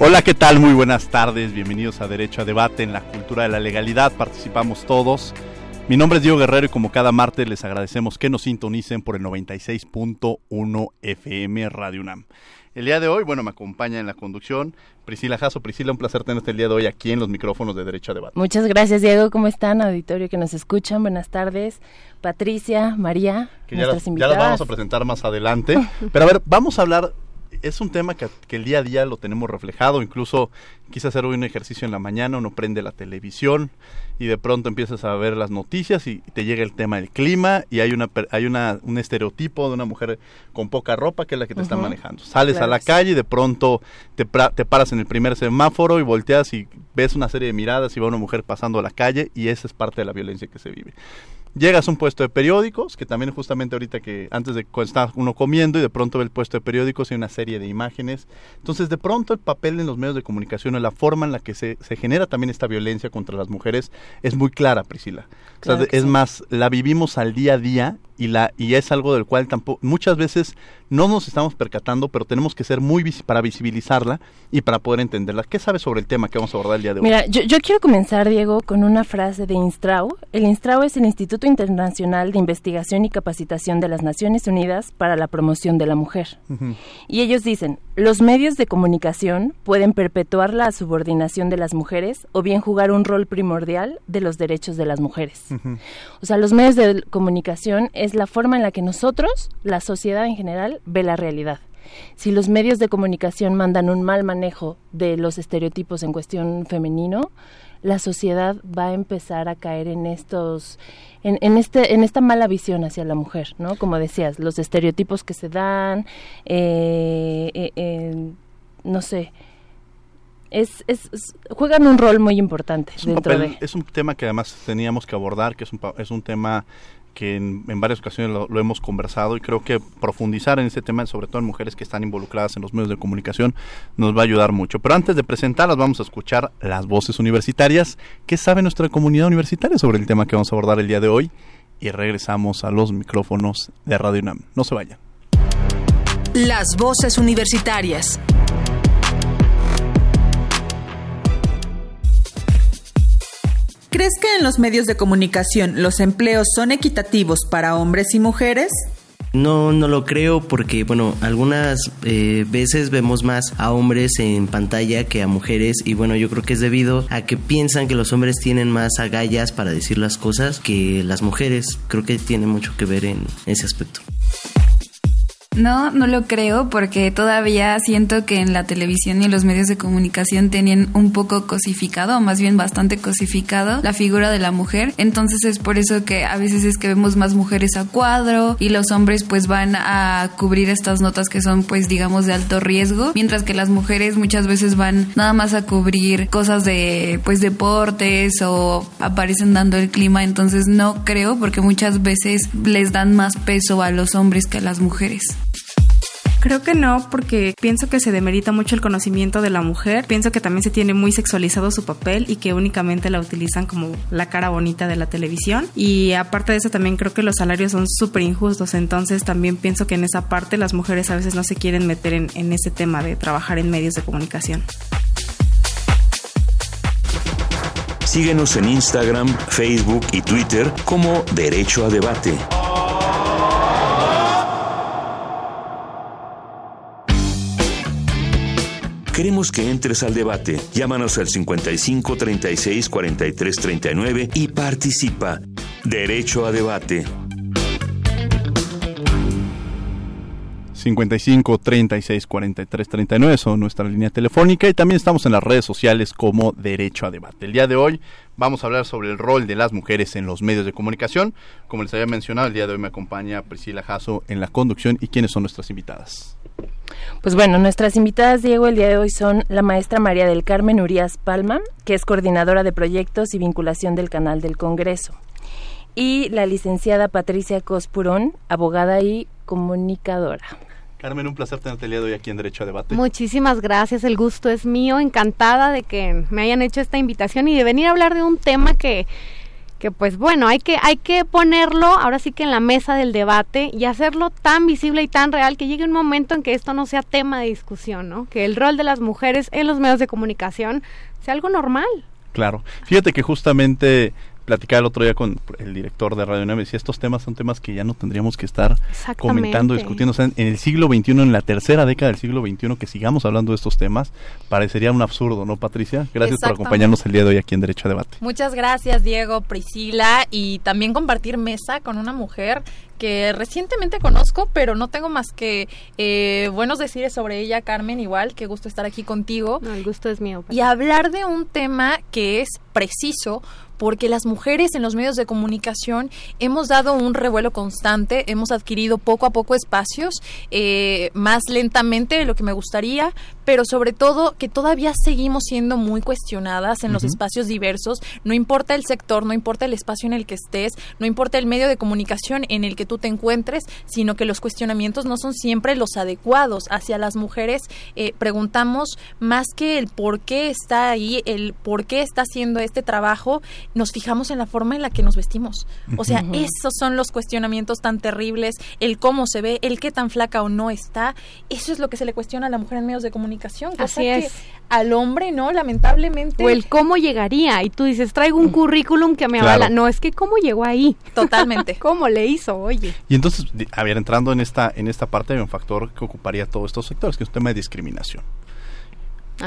Hola, ¿qué tal? Muy buenas tardes. Bienvenidos a Derecho a Debate en la Cultura de la Legalidad. Participamos todos. Mi nombre es Diego Guerrero y como cada martes les agradecemos que nos sintonicen por el 96.1 FM Radio UNAM. El día de hoy, bueno, me acompaña en la conducción Priscila Jasso. Priscila, un placer tenerte el día de hoy aquí en los micrófonos de Derecho a Debate. Muchas gracias, Diego. ¿Cómo están, auditorio que nos escuchan? Buenas tardes. Patricia, María, que ya las, ya las vamos a presentar más adelante. Pero a ver, vamos a hablar es un tema que, el día a día lo tenemos reflejado. Incluso quise hacer hoy un ejercicio en la mañana, uno prende la televisión y de pronto empiezas a ver las noticias y te llega el tema del clima y hay una hay una, un estereotipo de una mujer con poca ropa que es la que te está manejando. Sales a la calle y de pronto te, te paras en el primer semáforo y volteas y ves una serie de miradas y va una mujer pasando a la calle y esa es parte de la violencia que se vive. Llegas a un puesto de periódicos, que también justamente ahorita que antes de estar uno comiendo y de pronto ve el puesto de periódicos y una serie de imágenes. Entonces de pronto el papel en los medios de comunicación, la forma en la que se, se genera también esta violencia contra las mujeres es muy clara, Priscila. es más, la vivimos al día a día y la y es algo del cual tampoco muchas veces no nos estamos percatando, pero tenemos que ser muy para visibilizarla y para poder entenderla. ¿Qué sabes sobre el tema que vamos a abordar el día de hoy? Mira, yo, yo quiero comenzar, Diego, con una frase de INSTRAU. El INSTRAU es el Instituto Internacional de Investigación y Capacitación de las Naciones Unidas para la Promoción de la Mujer. Y ellos dicen, los medios de comunicación pueden perpetuar la subordinación de las mujeres o bien jugar un rol primordial de los derechos de las mujeres. O sea, los medios de comunicación es la forma en la que nosotros, la sociedad en general, ve la realidad. Si los medios de comunicación mandan un mal manejo de los estereotipos en cuestión femenino, la sociedad va a empezar a caer en estos en, este en esta mala visión hacia la mujer no como decías los estereotipos que se dan eh, eh, no sé es, es, juegan un rol muy importante dentro de es un tema que además teníamos que abordar que es un es un tema que en, varias ocasiones lo, hemos conversado y creo que profundizar en este tema, sobre todo en mujeres que están involucradas en los medios de comunicación, nos va a ayudar mucho. Pero antes de presentarlas, vamos a escuchar las voces universitarias. ¿Qué sabe nuestra comunidad universitaria sobre el tema que vamos a abordar el día de hoy? Y regresamos a los micrófonos de Radio UNAM. No se vayan. Las voces universitarias. ¿Crees que en los medios de comunicación los empleos son equitativos para hombres y mujeres? No, no lo creo porque, bueno, algunas eh, veces vemos más a hombres en pantalla que a mujeres y bueno, yo creo que es debido a que piensan que los hombres tienen más agallas para decir las cosas que las mujeres. Creo que tiene mucho que ver en ese aspecto. No, no lo creo porque todavía siento que en la televisión y en los medios de comunicación tenían un poco cosificado, o más bien bastante cosificado, la figura de la mujer. Entonces es por eso que a veces es que vemos más mujeres a cuadro y los hombres pues van a cubrir estas notas que son pues digamos de alto riesgo, mientras que las mujeres muchas veces van nada más a cubrir cosas de pues deportes o aparecen dando el clima. Entonces no creo porque muchas veces les dan más peso a los hombres que a las mujeres. Creo que no, porque pienso que se demerita mucho el conocimiento de la mujer. Pienso que también se tiene muy sexualizado su papel y que únicamente la utilizan como la cara bonita de la televisión. Y aparte de eso, también creo que los salarios son súper injustos. Entonces, también pienso que en esa parte las mujeres a veces no se quieren meter en, en ese tema de trabajar en medios de comunicación. Síguenos en Instagram, Facebook y Twitter como Derecho a Debate. Queremos que entres al debate. Llámanos al 55 36 43 39 y participa. Derecho a debate. 55 36 43 39 son nuestra línea telefónica y también estamos en las redes sociales como Derecho a Debate. El día de hoy vamos a hablar sobre el rol de las mujeres en los medios de comunicación. Como les había mencionado, el día de hoy me acompaña Priscila Jasso en la conducción y quiénes son nuestras invitadas. Pues bueno, nuestras invitadas, Diego, el día de hoy son la maestra María del Carmen Urias Palma, que es coordinadora de proyectos y vinculación del canal del Congreso, y la licenciada Patricia Cospurón, abogada y comunicadora. Carmen, un placer tenerte el día de hoy aquí en Derecho a Debate. Muchísimas gracias, el gusto es mío, encantada de que me hayan hecho esta invitación y de venir a hablar de un tema que que pues bueno, hay que hay que ponerlo ahora sí que en la mesa del debate y hacerlo tan visible y tan real que llegue un momento en que esto no sea tema de discusión, ¿no? Que el rol de las mujeres en los medios de comunicación sea algo normal. Claro. Fíjate que justamente platicaba el otro día con el director de Radio y decía, estos temas son temas que ya no tendríamos que estar comentando, discutiendo. O sea, en el siglo XXI, en la tercera década del siglo XXI, que sigamos hablando de estos temas, parecería un absurdo, ¿no, Patricia? Gracias por acompañarnos el día de hoy aquí en Derecho a Debate. Muchas gracias, Diego, Priscila, y también compartir mesa con una mujer que recientemente conozco, pero no tengo más que eh, buenos decires sobre ella, Carmen, igual, qué gusto estar aquí contigo. No, el gusto es mío. Y hablar de un tema que es preciso porque las mujeres en los medios de comunicación hemos dado un revuelo constante, hemos adquirido poco a poco espacios, eh, más lentamente de lo que me gustaría, pero sobre todo que todavía seguimos siendo muy cuestionadas en los espacios diversos, no importa el sector, no importa el espacio en el que estés, no importa el medio de comunicación en el que tú te encuentres, sino que los cuestionamientos no son siempre los adecuados hacia las mujeres. Eh, preguntamos más que el por qué está ahí, el por qué está haciendo este trabajo, nos fijamos en la forma en la que nos vestimos. O sea, esos son los cuestionamientos tan terribles, el cómo se ve, el qué tan flaca o no está. Eso es lo que se le cuestiona a la mujer en medios de comunicación. Así es. al hombre, ¿no? Lamentablemente. O el cómo llegaría. Y tú dices, traigo un currículum que me avala. No, es que cómo llegó ahí. Totalmente. ¿Cómo le hizo? Oye. Y entonces, a ver, entrando en esta, en esta parte, hay un factor que ocuparía todos estos sectores, que es un tema de discriminación.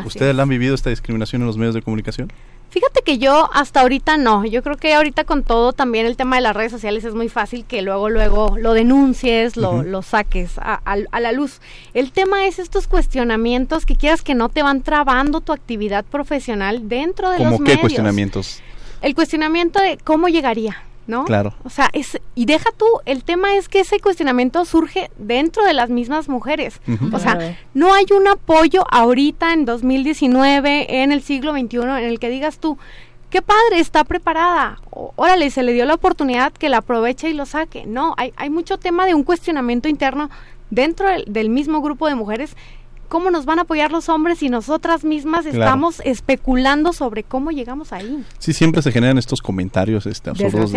¿Ustedes han vivido esta discriminación en los medios de comunicación? Fíjate que yo hasta ahorita no. Yo creo que ahorita con todo también el tema de las redes sociales es muy fácil que luego, luego lo denuncies, lo, lo saques a, a, la luz. El tema es estos cuestionamientos que quieras que no te van trabando tu actividad profesional dentro de los medios. ¿Cómo qué cuestionamientos? El cuestionamiento de cómo llegaría. ¿No? Claro. O sea, es, y deja tú, el tema es que ese cuestionamiento surge dentro de las mismas mujeres. O sea, no hay un apoyo ahorita en 2019, en el siglo XXI, en el que digas tú, qué padre, está preparada. órale, se le dio la oportunidad que la aproveche y lo saque. No, hay, hay mucho tema de un cuestionamiento interno dentro del mismo grupo de mujeres ¿cómo nos van a apoyar los hombres si nosotras mismas estamos especulando sobre cómo llegamos ahí? Sí, siempre se generan estos comentarios este, absurdos.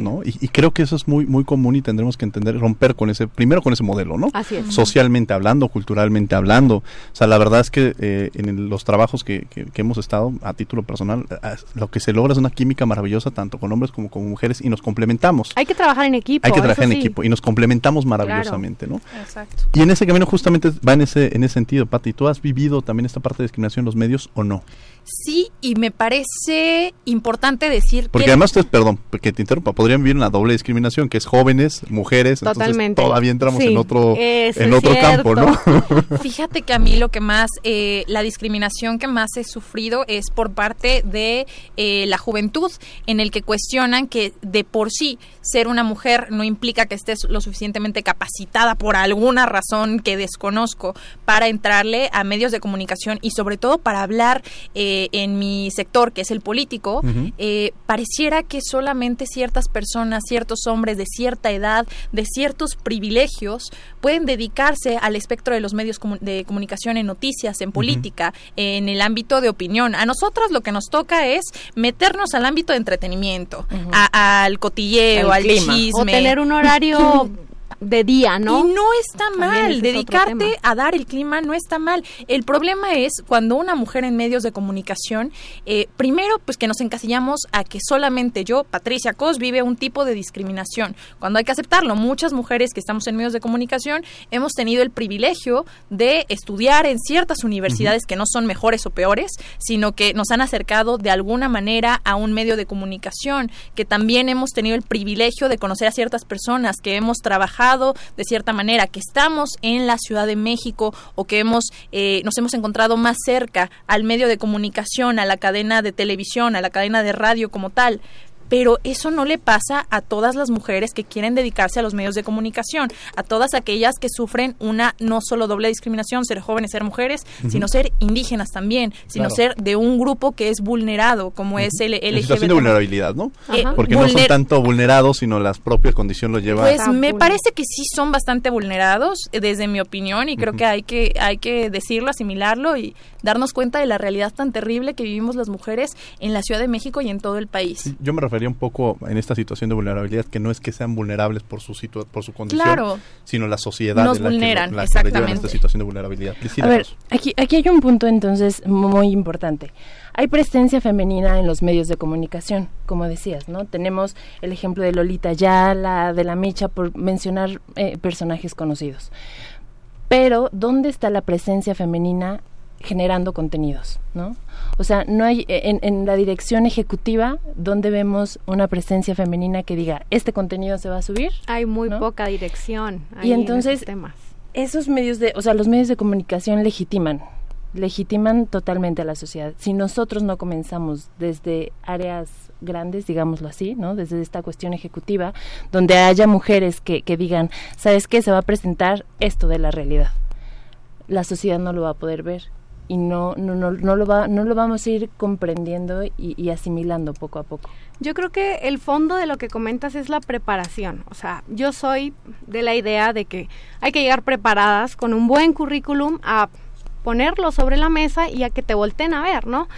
¿no? Y, creo que eso es muy, muy común y tendremos que entender, romper con ese, primero con ese modelo, ¿no? Así es. Socialmente hablando, culturalmente hablando. O sea, la verdad es que eh, en los trabajos que, que, hemos estado, a título personal, lo que se logra es una química maravillosa, tanto con hombres como con mujeres, y nos complementamos. Hay que trabajar en equipo. Hay que trabajar en equipo y nos complementamos maravillosamente, ¿no? Exacto. Y en ese camino justamente va en ese, en ese sentido Pati. ¿Tú has vivido también esta parte de discriminación en los medios o no? Sí, y me parece importante decir Porque además ustedes, perdón, que te interrumpa, podrían vivir una doble discriminación, que es jóvenes, mujeres, Totalmente. entonces todavía entramos en otro, en otro campo, ¿no? Fíjate que a mí lo que más, eh, la discriminación que más he sufrido es por parte de eh, la juventud, en el que cuestionan que de por sí ser una mujer no implica que estés lo suficientemente capacitada por alguna razón que desconozco para entrarle a medios de comunicación y sobre todo para hablar eh, eh, en mi sector, que es el político, eh, pareciera que solamente ciertas personas, ciertos hombres de cierta edad, de ciertos privilegios, pueden dedicarse al espectro de los medios de comunicación en noticias, en política, en el ámbito de opinión. A nosotros lo que nos toca es meternos al ámbito de entretenimiento, al cotilleo, al chisme. O tener un horario de día, ¿no? Y no está mal, dedicarte a dar el clima no está mal. El problema es cuando una mujer en medios de comunicación, eh, primero, pues que nos encasillamos a que solamente yo, Patricia Cos, vive un tipo de discriminación, cuando hay que aceptarlo. Muchas mujeres que estamos en medios de comunicación hemos tenido el privilegio de estudiar en ciertas universidades que no son mejores o peores, sino que nos han acercado de alguna manera a un medio de comunicación, que también hemos tenido el privilegio de conocer a ciertas personas, que hemos trabajado de cierta manera, que estamos en la Ciudad de México o que hemos eh, nos hemos encontrado más cerca al medio de comunicación, a la cadena de televisión, a la cadena de radio como tal pero eso no le pasa a todas las mujeres que quieren dedicarse a los medios de comunicación, a todas aquellas que sufren una no solo doble discriminación, ser jóvenes, ser mujeres, sino ser indígenas también, sino ser de un grupo que es vulnerado, como es el LGBT. situación de vulnerabilidad, ¿no? Eh, Porque no son tanto vulnerados, sino las propias condiciones los llevan. Pues me parece que sí son bastante vulnerados, eh, desde mi opinión, y creo que hay que hay que decirlo, asimilarlo y darnos cuenta de la realidad tan terrible que vivimos las mujeres en la Ciudad de México y en todo el país. Yo me refería un poco en esta situación de vulnerabilidad que no es que sean vulnerables por su por su condición, sino la sociedad nos vulneran, la que en esta situación de vulnerabilidad. A ver, aquí, aquí hay un punto entonces muy importante. Hay presencia femenina en los medios de comunicación, como decías, ¿no? Tenemos el ejemplo de Lolita Yala, de La Micha, por mencionar eh, personajes conocidos. Pero, ¿dónde está la presencia femenina generando contenidos, ¿no? O sea, no hay en, en, la dirección ejecutiva donde vemos una presencia femenina que diga este contenido se va a subir. Hay muy poca dirección. Y entonces temas. esos medios de, o sea, los medios de comunicación legitiman, legitiman totalmente a la sociedad. Si nosotros no comenzamos desde áreas grandes, digámoslo así, ¿no? Desde esta cuestión ejecutiva, donde haya mujeres que, que digan, ¿sabes qué? Se va a presentar esto de la realidad. La sociedad no lo va a poder ver y no, no, no, no, lo, va, no lo vamos a ir comprendiendo y, asimilando poco a poco. Yo creo que el fondo de lo que comentas es la preparación. O sea, yo soy de la idea de que hay que llegar preparadas con un buen currículum a ponerlo sobre la mesa y a que te volteen a ver, ¿no?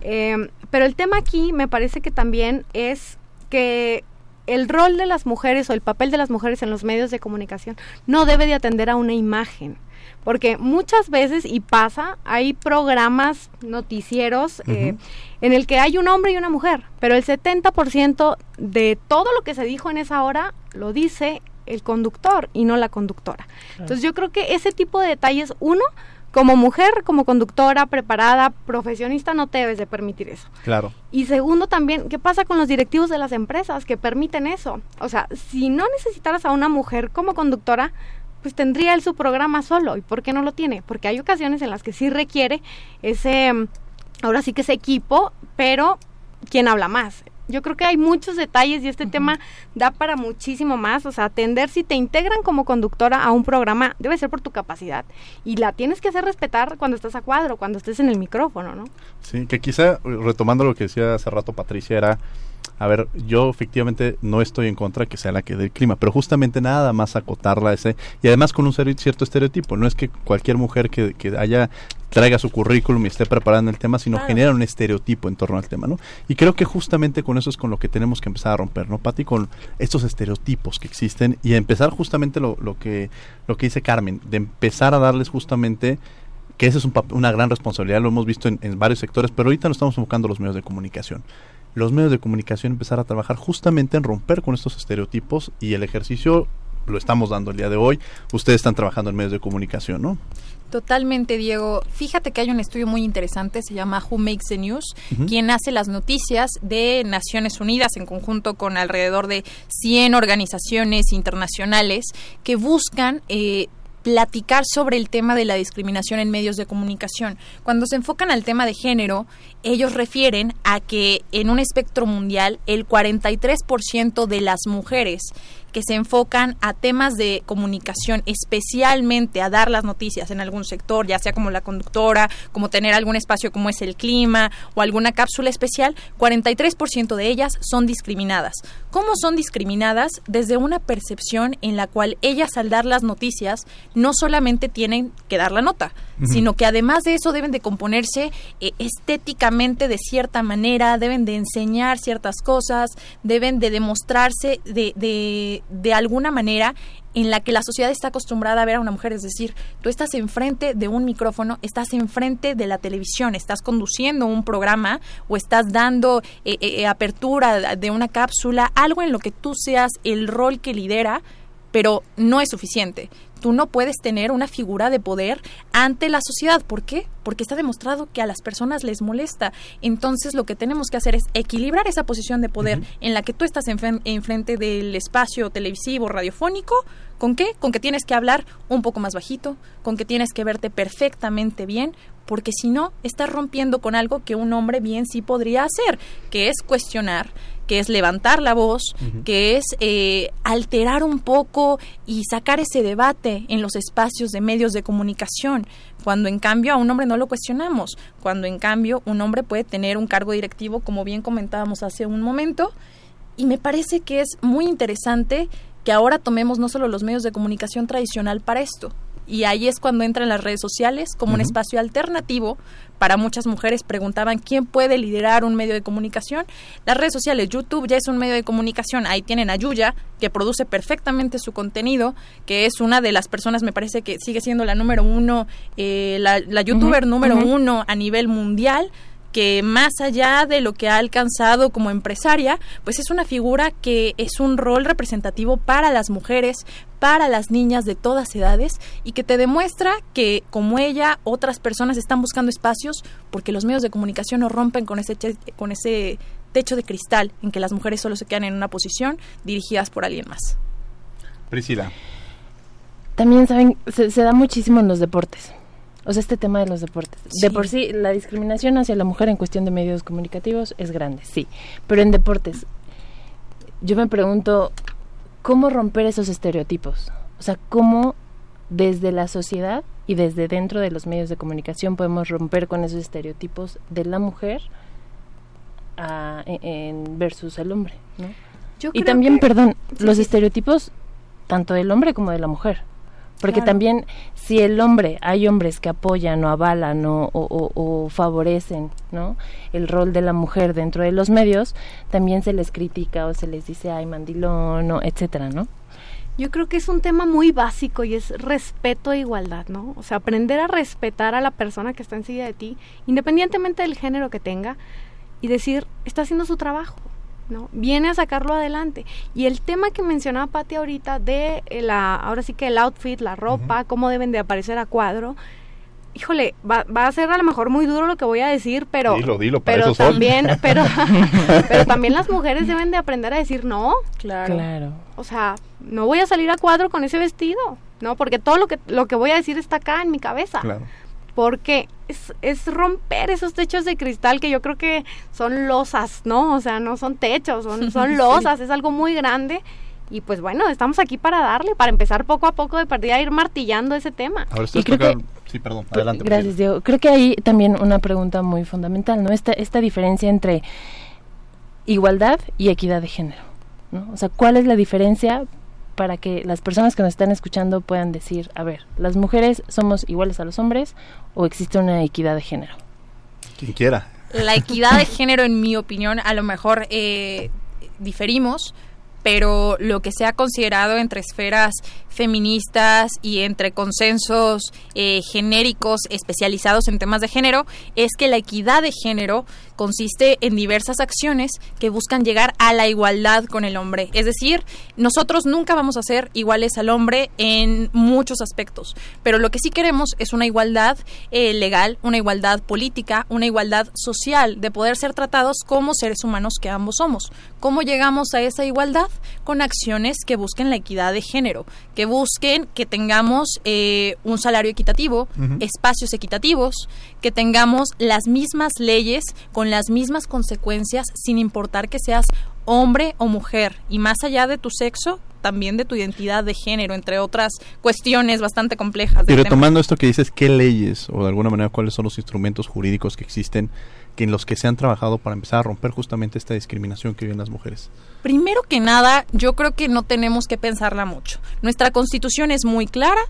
Eh, pero el tema aquí me parece que también es que el rol de las mujeres o el papel de las mujeres en los medios de comunicación no debe de atender a una imagen porque muchas veces, y pasa, hay programas noticieros eh, en el que hay un hombre y una mujer, pero el 70% de todo lo que se dijo en esa hora lo dice el conductor y no la conductora. Entonces yo creo que ese tipo de detalles, uno, como mujer, como conductora, preparada, profesionista, no te debes de permitir eso. Claro. Y segundo también, ¿qué pasa con los directivos de las empresas que permiten eso? O sea, si no necesitaras a una mujer como conductora, pues tendría él su programa solo. ¿Y por qué no lo tiene? Porque hay ocasiones en las que sí requiere ese, mm, ahora sí que ese equipo, pero ¿quién habla más? Yo creo que hay muchos detalles y este tema da para muchísimo más. O sea, atender si te integran como conductora a un programa debe ser por tu capacidad y la tienes que hacer respetar cuando estás a cuadro, cuando estés en el micrófono, ¿no? Sí, que quizá retomando lo que decía hace rato Patricia era a ver, yo efectivamente no estoy en contra que sea la que dé el clima, pero justamente nada más acotarla a ese, y además con un cierto estereotipo, no es que cualquier mujer que, que haya traiga su currículum y esté preparando el tema, sino genera un estereotipo en torno al tema, ¿no? Y creo que justamente con eso es con lo que tenemos que empezar a romper, ¿no, Pati? Con estos estereotipos que existen y empezar justamente lo, lo, que, lo que dice Carmen, de empezar a darles justamente que esa es una gran responsabilidad, lo hemos visto en, en varios sectores, pero ahorita nos estamos enfocando los medios de comunicación los medios de comunicación empezar a trabajar justamente en romper con estos estereotipos y el ejercicio lo estamos dando el día de hoy. Ustedes están trabajando en medios de comunicación, ¿no? Totalmente, Diego. Fíjate que hay un estudio muy interesante, se llama Who Makes the News, quien hace las noticias de Naciones Unidas en conjunto con alrededor de 100 organizaciones internacionales que buscan eh, platicar sobre el tema de la discriminación en medios de comunicación. Cuando se enfocan al tema de género, ellos refieren a que en un espectro mundial el 43% de las mujeres que se enfocan a temas de comunicación, especialmente a dar las noticias en algún sector, ya sea como la conductora, como tener algún espacio como es el clima o alguna cápsula especial, 43% de ellas son discriminadas. ¿Cómo son discriminadas? Desde una percepción en la cual ellas al dar las noticias no solamente tienen que dar la nota, sino que además de eso deben de componerse eh, estéticamente de cierta manera, deben de enseñar ciertas cosas, deben de demostrarse de eh, de alguna manera en la que la sociedad está acostumbrada a ver a una mujer, es decir, tú estás enfrente de un micrófono, estás enfrente de la televisión, estás conduciendo un programa o estás dando eh, eh, apertura de una cápsula, algo en lo que tú seas el rol que lidera, pero no es suficiente tú no puedes tener una figura de poder ante la sociedad. ¿Por qué? Porque está demostrado que a las personas les molesta. Entonces lo que tenemos que hacer es equilibrar esa posición de poder en la que tú estás enfrente del espacio televisivo, radiofónico. ¿Con qué? Con que tienes que hablar un poco más bajito, con que tienes que verte perfectamente bien, porque si no, estás rompiendo con algo que un hombre bien sí podría hacer, que es cuestionar, que es levantar la voz, que es eh, alterar un poco y sacar ese debate en los espacios de medios de comunicación, cuando en cambio a un hombre no lo cuestionamos, cuando en cambio un hombre puede tener un cargo directivo, como bien comentábamos hace un momento, y me parece que es muy interesante que ahora tomemos no solo los medios de comunicación tradicional para esto, y ahí es cuando entran las redes sociales como un espacio alternativo para muchas mujeres preguntaban quién puede liderar un medio de comunicación. Las redes sociales, YouTube ya es un medio de comunicación. Ahí tienen a Yuya, que produce perfectamente su contenido, que es una de las personas, me parece que sigue siendo la número uno, eh, la, youtuber número uno a nivel mundial que más allá de lo que ha alcanzado como empresaria, pues es una figura que es un rol representativo para las mujeres, para las niñas de todas edades y que te demuestra que como ella otras personas están buscando espacios porque los medios de comunicación no rompen con ese con ese techo de cristal en que las mujeres solo se quedan en una posición dirigidas por alguien más. Priscila. También saben se, se da muchísimo en los deportes. O sea, este tema de los deportes. De por sí, la discriminación hacia la mujer en cuestión de medios comunicativos es grande, sí. Pero en deportes, yo me pregunto, ¿cómo romper esos estereotipos? O sea, ¿cómo desde la sociedad y desde dentro de los medios de comunicación podemos romper con esos estereotipos de la mujer en, versus el hombre, ¿no? y también, perdón, los estereotipos tanto del hombre como de la mujer. Porque también si el hombre, hay hombres que apoyan o avalan o, o, favorecen ¿no? el rol de la mujer dentro de los medios, también se les critica o se les dice, ay, mandilón, o etcétera, ¿no? Yo creo que es un tema muy básico y es respeto e igualdad, ¿no? O sea, aprender a respetar a la persona que está encima de ti, independientemente del género que tenga, y decir, está haciendo su trabajo, ¿no? Viene a sacarlo adelante. Y el tema que mencionaba Pati ahorita de la, ahora sí que el outfit, la ropa, cómo deben de aparecer a cuadro, híjole, va, va, a ser a lo mejor muy duro lo que voy a decir, pero dilo, dilo, pero también, pero, pero también las mujeres deben de aprender a decir no. Claro. claro. O sea, no voy a salir a cuadro con ese vestido, ¿no? Porque todo lo que lo que voy a decir está acá en mi cabeza. Claro porque es, es, romper esos techos de cristal que yo creo que son losas, ¿no? O sea, no son techos, son, son losas, es algo muy grande. Y pues bueno, estamos aquí para darle, para empezar poco a poco de partida a ir martillando ese tema. y creo que, sí, perdón, adelante. Gracias, Diego. Creo que hay también una pregunta muy fundamental, ¿no? Esta, esta diferencia entre igualdad y equidad de género, ¿no? O sea, ¿cuál es la diferencia para que las personas que nos están escuchando puedan decir, a ver, las mujeres somos iguales a los hombres o existe una equidad de género? Quien quiera. La equidad de género, en mi opinión, a lo mejor eh, diferimos, pero lo que se ha considerado entre esferas feministas y entre consensos eh, genéricos especializados en temas de género es que la equidad de género consiste en diversas acciones que buscan llegar a la igualdad con el hombre. Es decir, nosotros nunca vamos a ser iguales al hombre en muchos aspectos, pero lo que sí queremos es una igualdad eh, legal, una igualdad política, una igualdad social, de poder ser tratados como seres humanos que ambos somos. ¿Cómo llegamos a esa igualdad? Con acciones que busquen la equidad de género, que busquen que tengamos eh, un salario equitativo, espacios equitativos, que tengamos las mismas leyes con las mismas consecuencias sin importar que seas hombre o mujer y más allá de tu sexo también de tu identidad de género entre otras cuestiones bastante complejas y retomando esto que dices qué leyes o de alguna manera cuáles son los instrumentos jurídicos que existen que en los que se han trabajado para empezar a romper justamente esta discriminación que viven las mujeres? Primero que nada, yo creo que no tenemos que pensarla mucho. Nuestra constitución es muy clara,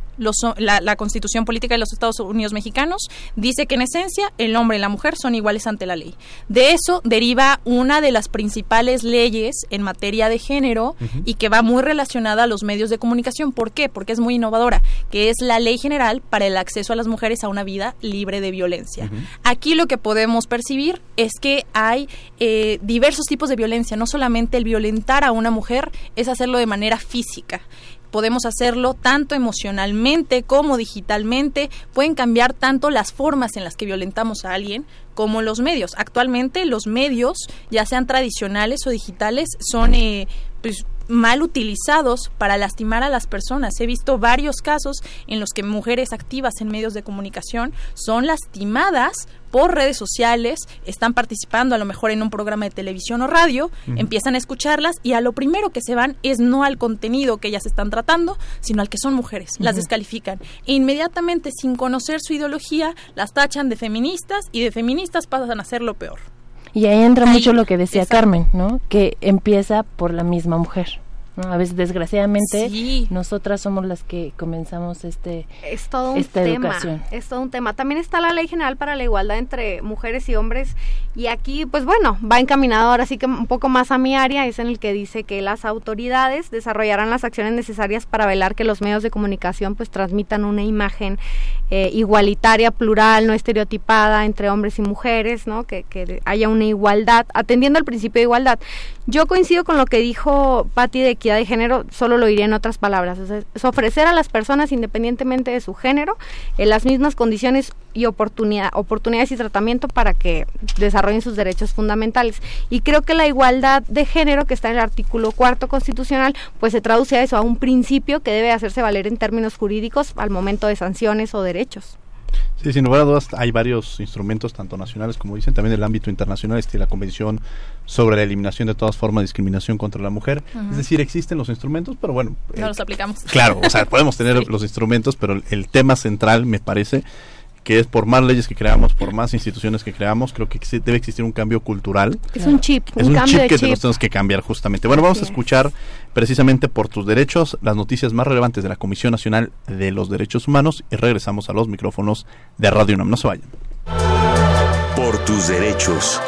la, la, constitución política de los Estados Unidos mexicanos dice que en esencia el hombre y la mujer son iguales ante la ley. De eso deriva una de las principales leyes en materia de género y que va muy relacionada a los medios de comunicación. ¿Por qué? Porque es muy innovadora, que es la ley general para el acceso a las mujeres a una vida libre de violencia. Aquí lo que podemos percibir es que hay eh, diversos tipos de violencia, no solamente el violentar a una mujer es hacerlo de manera física podemos hacerlo tanto emocionalmente como digitalmente, pueden cambiar tanto las formas en las que violentamos a alguien como los medios. Actualmente los medios, ya sean tradicionales o digitales, son eh, pues, mal utilizados para lastimar a las personas. He visto varios casos en los que mujeres activas en medios de comunicación son lastimadas por redes sociales, están participando a lo mejor en un programa de televisión o radio, empiezan a escucharlas y a lo primero que se van es no al contenido que ellas están tratando, sino al que son mujeres, las descalifican. E inmediatamente, sin conocer su ideología, las tachan de feministas y de feministas pasan a ser lo peor. Y ahí entra mucho lo que decía Carmen, ¿no? Que empieza por la misma mujer. A veces, desgraciadamente, nosotras somos las que comenzamos este es todo un tema, Es todo un tema. También está la Ley General para la Igualdad entre Mujeres y Hombres y aquí, pues bueno, va encaminado ahora sí que un poco más a mi área, es en el que dice que las autoridades desarrollarán las acciones necesarias para velar que los medios de comunicación pues transmitan una imagen eh, igualitaria, plural, no estereotipada entre hombres y mujeres, ¿no? Que, que haya una igualdad, atendiendo al principio de igualdad. Yo coincido con lo que dijo Patti de de género, solo lo diría en otras palabras. es ofrecer a las personas, independientemente de su género, eh, las mismas condiciones y oportunidad, oportunidades y tratamiento para que desarrollen sus derechos fundamentales. Y creo que la igualdad de género, que está en el artículo cuarto constitucional, pues se traduce a eso, a un principio que debe hacerse valer en términos jurídicos al momento de sanciones o derechos. Sí, sin lugar a dudas hay varios instrumentos, tanto nacionales como dicen, también del ámbito internacional, este, la Convención sobre la eliminación de todas formas de discriminación contra la mujer. Es decir, existen los instrumentos, pero bueno. No los aplicamos. Claro, o sea, podemos tener los instrumentos, pero el tema central, me parece, que es por más leyes que creamos, por más instituciones que creamos, creo que debe existir un cambio cultural. Es un chip, es un, cambio chip que tenemos que cambiar justamente. Bueno, vamos a escuchar precisamente por tus derechos las noticias más relevantes de la Comisión Nacional de los Derechos Humanos y regresamos a los micrófonos de Radio UNAM. No se vayan. Por tus derechos.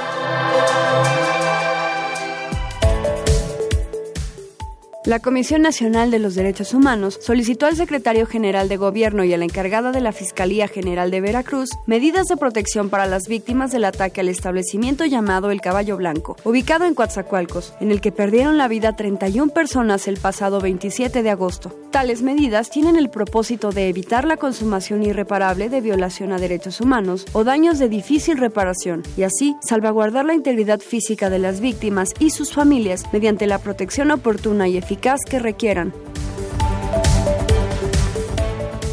La Comisión Nacional de los Derechos Humanos solicitó al secretario general de Gobierno y a la encargada de la Fiscalía General de Veracruz medidas de protección para las víctimas del ataque al establecimiento llamado El Caballo Blanco, ubicado en Coatzacoalcos, en el que perdieron la vida 31 personas el pasado 27 de agosto. Tales medidas tienen el propósito de evitar la consumación irreparable de violación a derechos humanos o daños de difícil reparación y así salvaguardar la integridad física de las víctimas y sus familias mediante la protección oportuna y eficaz que requieran.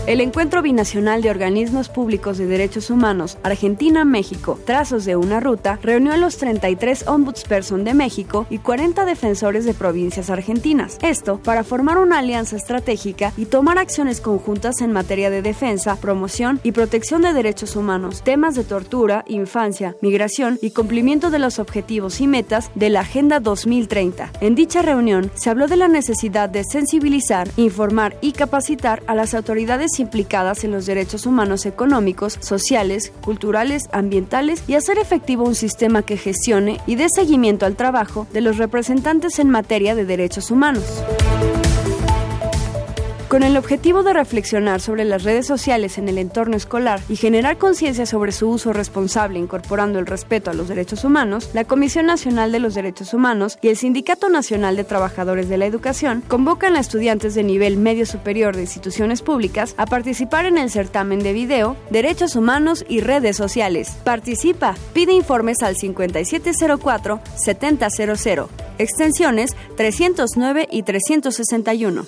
El Encuentro Binacional de Organismos Públicos de Derechos Humanos Argentina-México, Trazos de una Ruta, reunió a los 33 Ombudsperson de México y 40 defensores de provincias argentinas. Esto para formar una alianza estratégica y tomar acciones conjuntas en materia de defensa, promoción y protección de derechos humanos, temas de tortura, infancia, migración y cumplimiento de los objetivos y metas de la Agenda 2030. En dicha reunión se habló de la necesidad de sensibilizar, informar y capacitar a las autoridades implicadas en los derechos humanos económicos, sociales, culturales, ambientales y hacer efectivo un sistema que gestione y dé seguimiento al trabajo de los representantes en materia de derechos humanos. Con el objetivo de reflexionar sobre las redes sociales en el entorno escolar y generar conciencia sobre su uso responsable incorporando el respeto a los derechos humanos, la Comisión Nacional de los Derechos Humanos y el Sindicato Nacional de Trabajadores de la Educación convocan a estudiantes de nivel medio superior de instituciones públicas a participar en el certamen de video Derechos Humanos y Redes Sociales. Participa, pide informes al 5704-7000, extensiones 309 y 361.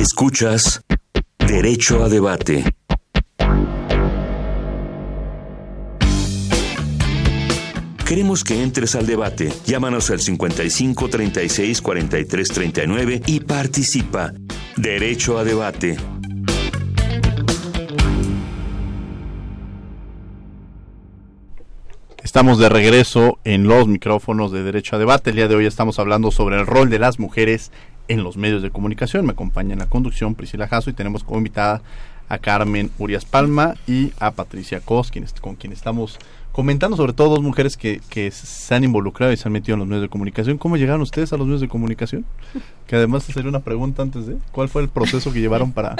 Escuchas Derecho a Debate. Queremos que entres al debate. Llámanos al 55 36 43 39 y participa. Derecho a debate. Estamos de regreso en los micrófonos de Derecho a Debate. El día de hoy estamos hablando sobre el rol de las mujeres en los medios de comunicación. Me acompaña en la conducción Priscila Jasso y tenemos como invitada a Carmen Urias Palma y a Patricia Cos, con quien estamos comentando sobre todo dos mujeres que, que se han involucrado y se han metido en los medios de comunicación. ¿Cómo llegaron ustedes a los medios de comunicación? Que además sería una pregunta antes de cuál fue el proceso que llevaron para,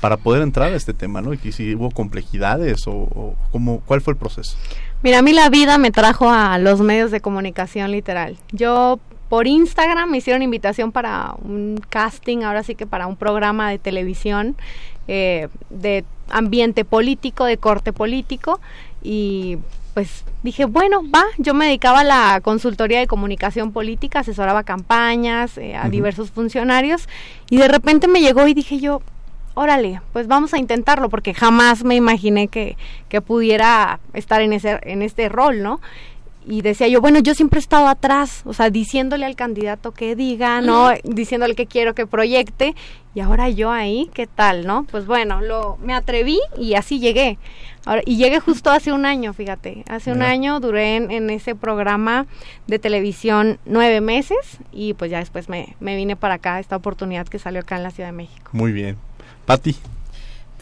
para poder entrar a este tema, ¿no? Y si hubo complejidades o, o cómo, cuál fue el proceso. Mira, a mí la vida me trajo a los medios de comunicación literal. Yo por Instagram me hicieron invitación para un casting, ahora sí que para un programa de televisión eh, de ambiente político, de corte político. Y pues dije, bueno, va, yo me dedicaba a la consultoría de comunicación política, asesoraba campañas eh, a diversos funcionarios. Y de repente me llegó y dije yo, órale, pues vamos a intentarlo porque jamás me imaginé que, que pudiera estar en, ese, en este rol, ¿no? Y decía yo, bueno, yo siempre he estado atrás, o sea, diciéndole al candidato que diga, ¿no? Diciéndole que quiero que proyecte, y ahora yo ahí, ¿qué tal, no? Pues bueno, lo, me atreví y así llegué. Ahora, y llegué justo hace un año, fíjate, hace un año duré en, ese programa de televisión nueve meses y pues ya después me, me vine para acá, esta oportunidad que salió acá en la Ciudad de México. Muy bien. Pati.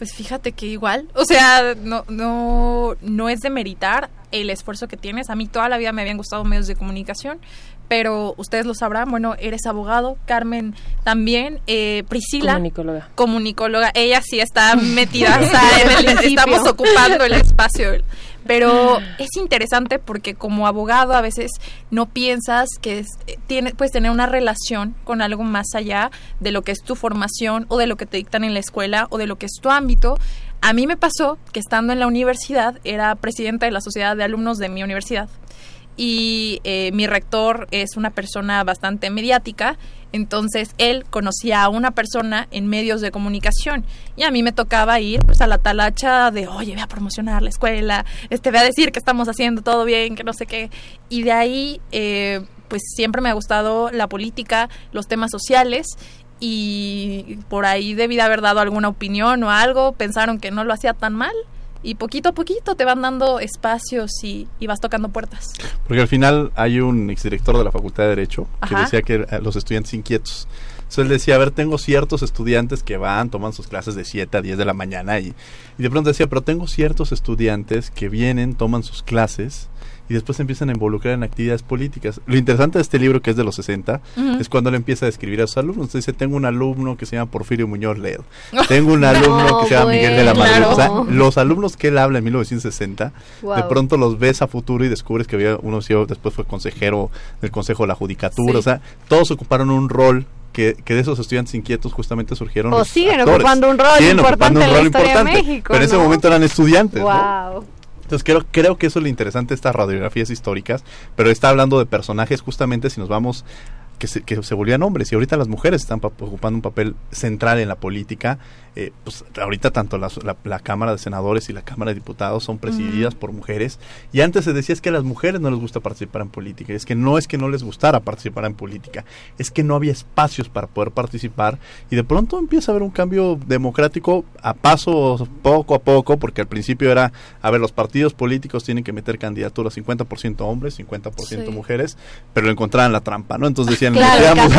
Pues fíjate que igual, o sea, no, no, no es de meritar el esfuerzo que tienes. A mí toda la vida me habían gustado medios de comunicación, pero ustedes lo sabrán, bueno, eres abogado, Carmen también, eh, Priscila. Comunicóloga. Comunicóloga. Ella sí está metida, estamos ocupando el espacio pero es interesante porque como abogado a veces no piensas que es, eh, tiene, puedes tener una relación con algo más allá de lo que es tu formación o de lo que te dictan en la escuela o de lo que es tu ámbito. A mí me pasó que estando en la universidad era presidenta de la sociedad de alumnos de mi universidad y eh, mi rector es una persona bastante mediática entonces él conocía a una persona en medios de comunicación y a mí me tocaba ir pues a la talacha de, oye, voy a promocionar la escuela, este, voy a decir que estamos haciendo todo bien, que no sé qué. Y de ahí, eh, pues siempre me ha gustado la política, los temas sociales y por ahí debí de haber dado alguna opinión o algo, pensaron que no lo hacía tan mal y poquito a poquito te van dando espacios y, vas tocando puertas. Porque al final hay un exdirector de la Facultad de Derecho que decía que los estudiantes inquietos. Entonces él decía, a ver, tengo ciertos estudiantes que van, toman sus clases de 7 a 10 de la mañana y, y de pronto decía, pero tengo ciertos estudiantes que vienen, toman sus clases y después se empiezan a involucrar en actividades políticas. Lo interesante de este libro, que es de los 60, es cuando él empieza a describir a sus alumnos. dice, tengo un alumno que se llama Porfirio Muñoz Ledo. Tengo un alumno que se llama Miguel de la Madrid. O sea, los alumnos que él habla en 1960, de pronto los ves a futuro y descubres que había uno después fue consejero del Consejo de la Judicatura. O sea, todos ocuparon un rol que, que, de esos estudiantes inquietos justamente surgieron. O siguen ocupando un rol importante en la historia de México. Pero en ese momento eran estudiantes. Wow. Entonces creo, creo que eso es lo interesante de estas radiografías históricas, pero está hablando de personajes justamente si nos vamos que se, que se volvían hombres y ahorita las mujeres están ocupando un papel central en la política eh, pues ahorita tanto la, la, Cámara de Senadores y la Cámara de Diputados son presididas por mujeres. Y antes se decía es que a las mujeres no les gusta participar en política, es que no es que no les gustara participar en política, es que no había espacios para poder participar. Y de pronto empieza a haber un cambio democrático a paso poco a poco, porque al principio era, a ver, los partidos políticos tienen que meter candidaturas 50% hombres, 50% mujeres, pero encontraban la trampa, ¿no? Entonces decían, claro,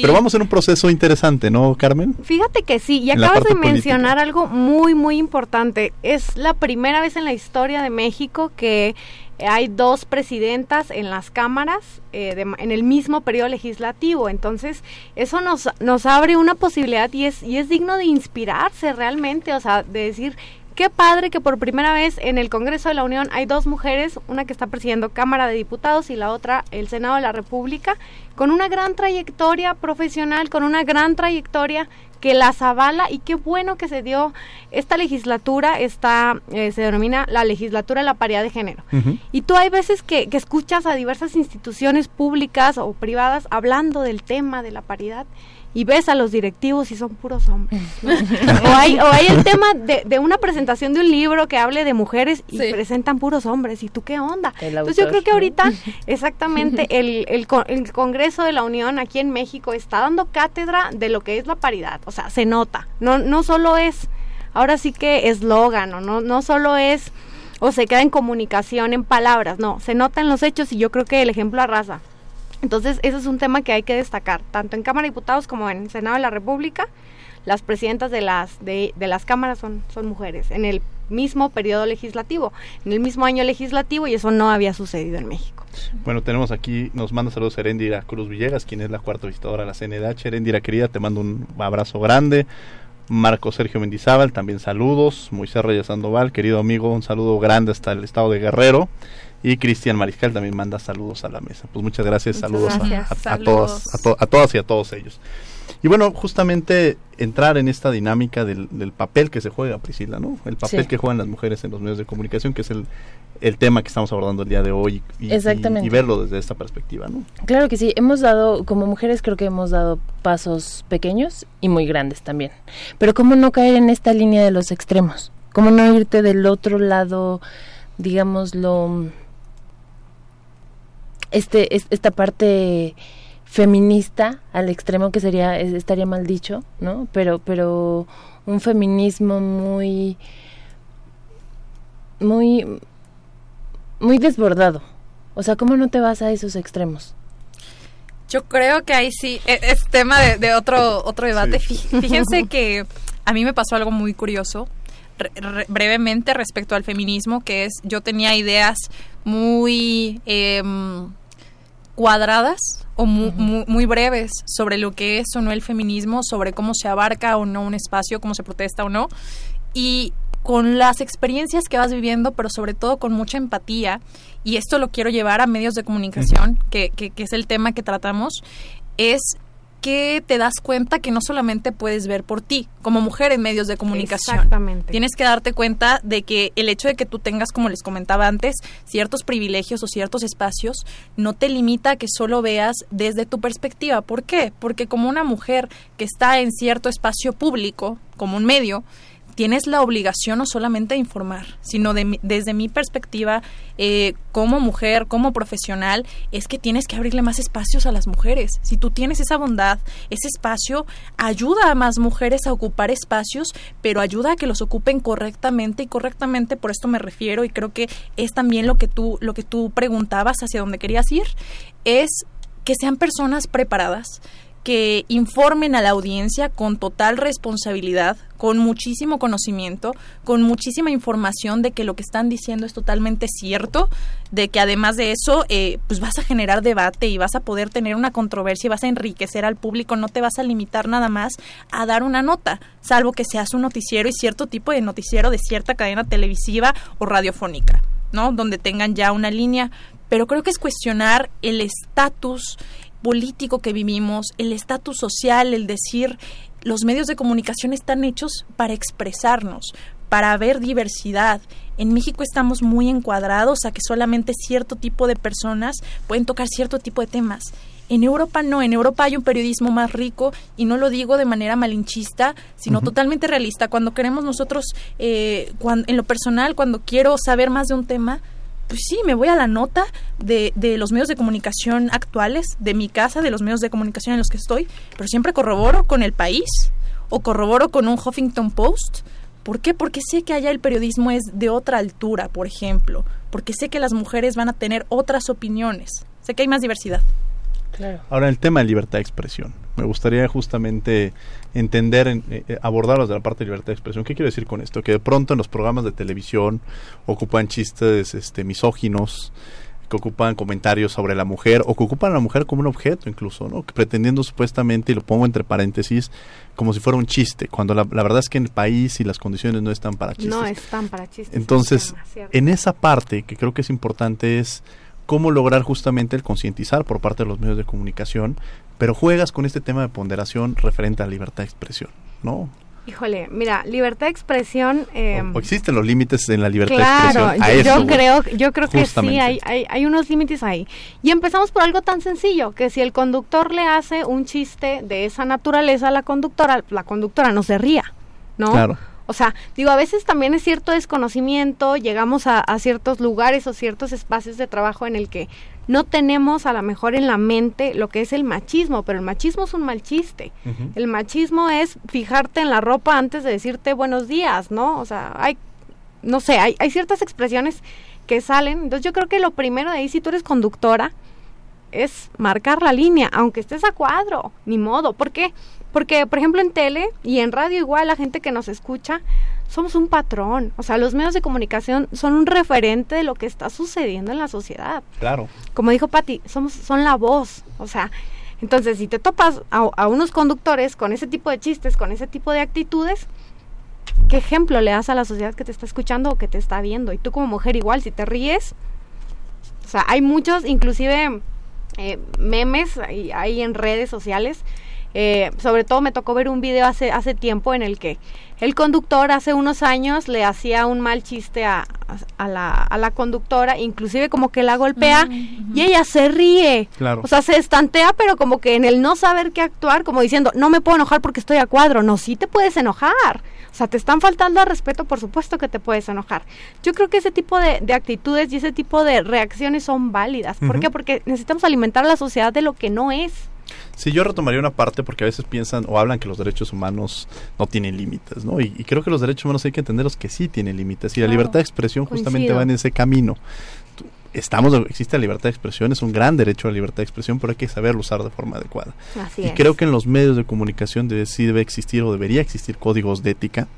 Pero vamos en un proceso interesante ¿no, Carmen? Fíjate que sí, y acabas de mencionar algo muy, muy importante. Es la primera vez en la historia de México que hay dos presidentas en las cámaras eh, en el mismo periodo legislativo. Entonces, eso nos, nos abre una posibilidad y es, y es digno de inspirarse realmente, o sea, de decir qué padre que por primera vez en el Congreso de la Unión hay dos mujeres, una que está presidiendo Cámara de Diputados y la otra el Senado de la República, con una gran trayectoria profesional, con una gran trayectoria que las avala y qué bueno que se dio esta legislatura, esta eh, se denomina la legislatura de la paridad de género. Y tú hay veces que, que escuchas a diversas instituciones públicas o privadas hablando del tema de la paridad y ves a los directivos y son puros hombres. o, hay, o hay el tema de, de, una presentación de un libro que hable de mujeres y presentan puros hombres. ¿Y tú qué onda? Entonces yo creo que ahorita exactamente el, el, el, Congreso de la Unión aquí en México está dando cátedra de lo que es la paridad. O sea, se nota. No, no solo es, ahora sí que eslogan, no, no solo es o se queda en comunicación, en palabras, no, se nota en los hechos y yo creo que el ejemplo arrasa. Entonces, ese es un tema que hay que destacar, tanto en Cámara de Diputados como en Senado de la República. Las presidentas de las, de, de las cámaras son, son mujeres, en el mismo periodo legislativo, en el mismo año legislativo, y eso no había sucedido en México. Bueno, tenemos aquí, nos manda saludos Erendira Cruz Villegas, quien es la cuarta visitadora de la CNDH. Erendira, querida, te mando un abrazo grande. Marco Sergio Mendizábal, también saludos. Moisés Reyes Sandoval, querido amigo, un saludo grande hasta el estado de Guerrero. Y Cristian Mariscal también manda saludos a la mesa. Pues muchas gracias, saludos, A, todas, a, todas y a todos ellos. Y bueno, justamente entrar en esta dinámica del, papel que se juega, Priscila, ¿no? El papel que juegan las mujeres en los medios de comunicación, que es el, el tema que estamos abordando el día de hoy y, y, verlo desde esta perspectiva, ¿no? Claro que sí, hemos dado, como mujeres creo que hemos dado pasos pequeños y muy grandes también. Pero ¿cómo no caer en esta línea de los extremos? ¿Cómo no irte del otro lado, digámoslo este, esta parte feminista al extremo que sería estaría mal dicho no pero pero un feminismo muy muy muy desbordado. O sea cómo no te vas a esos extremos yo creo que ahí sí e, es, tema de, otro otro debate. Fíjense que a mí me pasó algo muy curioso brevemente respecto al feminismo que es yo tenía ideas muy eh, cuadradas o muy, breves sobre lo que es o no el feminismo, sobre cómo se abarca o no un espacio, cómo se protesta o no. Y con las experiencias que vas viviendo, pero sobre todo con mucha empatía, y esto lo quiero llevar a medios de comunicación, que, que, que es el tema que tratamos, es que te das cuenta que no solamente puedes ver por ti, como mujer en medios de comunicación. Exactamente. Tienes que darte cuenta de que el hecho de que tú tengas, como les comentaba antes, ciertos privilegios o ciertos espacios, no te limita a que solo veas desde tu perspectiva. ¿Por qué? Porque como una mujer que está en cierto espacio público, como un medio, tienes la obligación no solamente de informar, sino de, desde mi perspectiva eh, como mujer, como profesional, es que tienes que abrirle más espacios a las mujeres. Si tú tienes esa bondad, ese espacio, ayuda a más mujeres a ocupar espacios, pero ayuda a que los ocupen correctamente y correctamente por esto me refiero y creo que es también lo que tú lo que tú preguntabas hacia dónde querías ir es que sean personas preparadas, que informen a la audiencia con total responsabilidad, con muchísimo conocimiento, con muchísima información de que lo que están diciendo es totalmente cierto, de que además de eso, eh, pues vas a generar debate y vas a poder tener una controversia y vas a enriquecer al público, no te vas a limitar nada más a dar una nota, salvo que seas un noticiero y cierto tipo de noticiero de cierta cadena televisiva o radiofónica, ¿no? Donde tengan ya una línea, pero creo que es cuestionar el estatus político que vivimos, el estatus social, el decir, los medios de comunicación están hechos para expresarnos, para ver diversidad. En México estamos muy encuadrados a que solamente cierto tipo de personas pueden tocar cierto tipo de temas. En Europa no, en Europa hay un periodismo más rico y no lo digo de manera malinchista, sino totalmente realista. Cuando queremos nosotros, eh, en lo personal, cuando quiero saber más de un tema, pues sí, me voy a la nota de, de, los medios de comunicación actuales, de mi casa, de los medios de comunicación en los que estoy, pero siempre corroboro con el país o corroboro con un Huffington Post. ¿Por qué? Porque sé que allá el periodismo es de otra altura, por ejemplo, porque sé que las mujeres van a tener otras opiniones, sé que hay más diversidad. Ahora el tema de libertad de expresión. Me gustaría justamente entender, eh, eh, abordarlos de la parte de libertad de expresión. ¿Qué quiero decir con esto? Que de pronto en los programas de televisión ocupan chistes este, misóginos, que ocupan comentarios sobre la mujer o que ocupan a la mujer como un objeto incluso, ¿no? pretendiendo supuestamente, y lo pongo entre paréntesis, como si fuera un chiste, cuando la, verdad es que en el país y las condiciones no están para chistes. No están para chistes. Entonces, en esa parte que creo que es importante es cómo lograr justamente el concientizar por parte de los medios de comunicación, pero juegas con este tema de ponderación referente a libertad de expresión, ¿no? Híjole, mira, libertad de expresión. Eh, o, existen los límites en la libertad de expresión. Claro, yo, creo, yo creo que sí, hay, hay, hay, unos límites ahí. Y empezamos por algo tan sencillo, que si el conductor le hace un chiste de esa naturaleza a la conductora, la conductora no se ría, ¿no? Claro. O sea, digo, a veces también es cierto desconocimiento, llegamos a, a, ciertos lugares o ciertos espacios de trabajo en el que no tenemos a lo mejor en la mente lo que es el machismo, pero el machismo es un mal chiste. El machismo es fijarte en la ropa antes de decirte buenos días, ¿no? O sea, hay, no sé, hay, hay ciertas expresiones que salen. Entonces yo creo que lo primero de ahí, si tú eres conductora, es marcar la línea, aunque estés a cuadro, ni modo. ¿Por qué? Porque, por ejemplo, en tele y en radio igual la gente que nos escucha, somos un patrón. O sea, los medios de comunicación son un referente de lo que está sucediendo en la sociedad. Claro. Como dijo Patti, somos, son la voz. O sea, entonces si te topas a, unos conductores con ese tipo de chistes, con ese tipo de actitudes, ¿qué ejemplo le das a la sociedad que te está escuchando o que te está viendo? Y tú como mujer igual, si te ríes, o sea, hay muchos, inclusive eh, memes ahí en redes sociales eh, sobre todo me tocó ver un video hace, hace tiempo en el que el conductor hace unos años le hacía un mal chiste a, a, la, a la conductora, inclusive como que la golpea y ella se ríe. O sea, se estantea, pero como que en el no saber qué actuar, como diciendo, no me puedo enojar porque estoy a cuadro. No, sí te puedes enojar. O sea, te están faltando al respeto, por supuesto que te puedes enojar. Yo creo que ese tipo de, de actitudes y ese tipo de reacciones son válidas. ¿Por qué? Porque necesitamos alimentar a la sociedad de lo que no es. Sí, yo retomaría una parte porque a veces piensan o hablan que los derechos humanos no tienen límites, ¿no? Y, creo que los derechos humanos hay que entenderlos que sí tienen límites. Y la libertad de expresión justamente va en ese camino. Estamos existe la libertad de expresión, es un gran derecho a la libertad de expresión, pero hay que saberlo usar de forma adecuada. y creo que en los medios de comunicación debe, sí debe existir o debería existir códigos de ética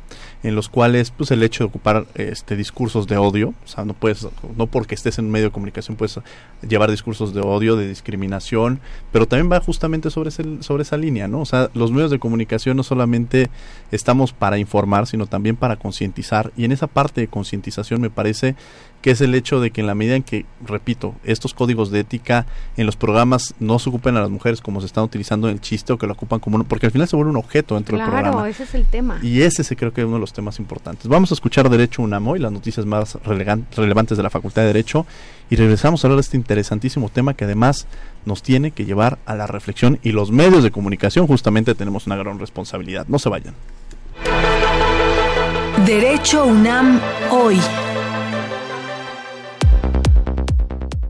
en los cuales pues el hecho de ocupar este discursos de odio, o sea, no puedes no porque estés en un medio de comunicación puedes llevar discursos de odio, de discriminación, pero también va justamente sobre ese, sobre esa línea, ¿no? O sea, los medios de comunicación no solamente estamos para informar, sino también para concientizar y en esa parte de concientización me parece que es el hecho de que en la medida en que, repito, estos códigos de ética en los programas no se ocupen a las mujeres como se están utilizando en el chiste o que lo ocupan como porque al final se vuelve un objeto dentro del programa. Claro, ese es el tema. Y ese se creo que es uno de los temas importantes. Vamos a escuchar Derecho UNAMO y las noticias más relevantes de la Facultad de Derecho y regresamos a hablar de este interesantísimo tema que además nos tiene que llevar a la reflexión y los medios de comunicación justamente tenemos una gran responsabilidad. No se vayan. Derecho UNAM hoy.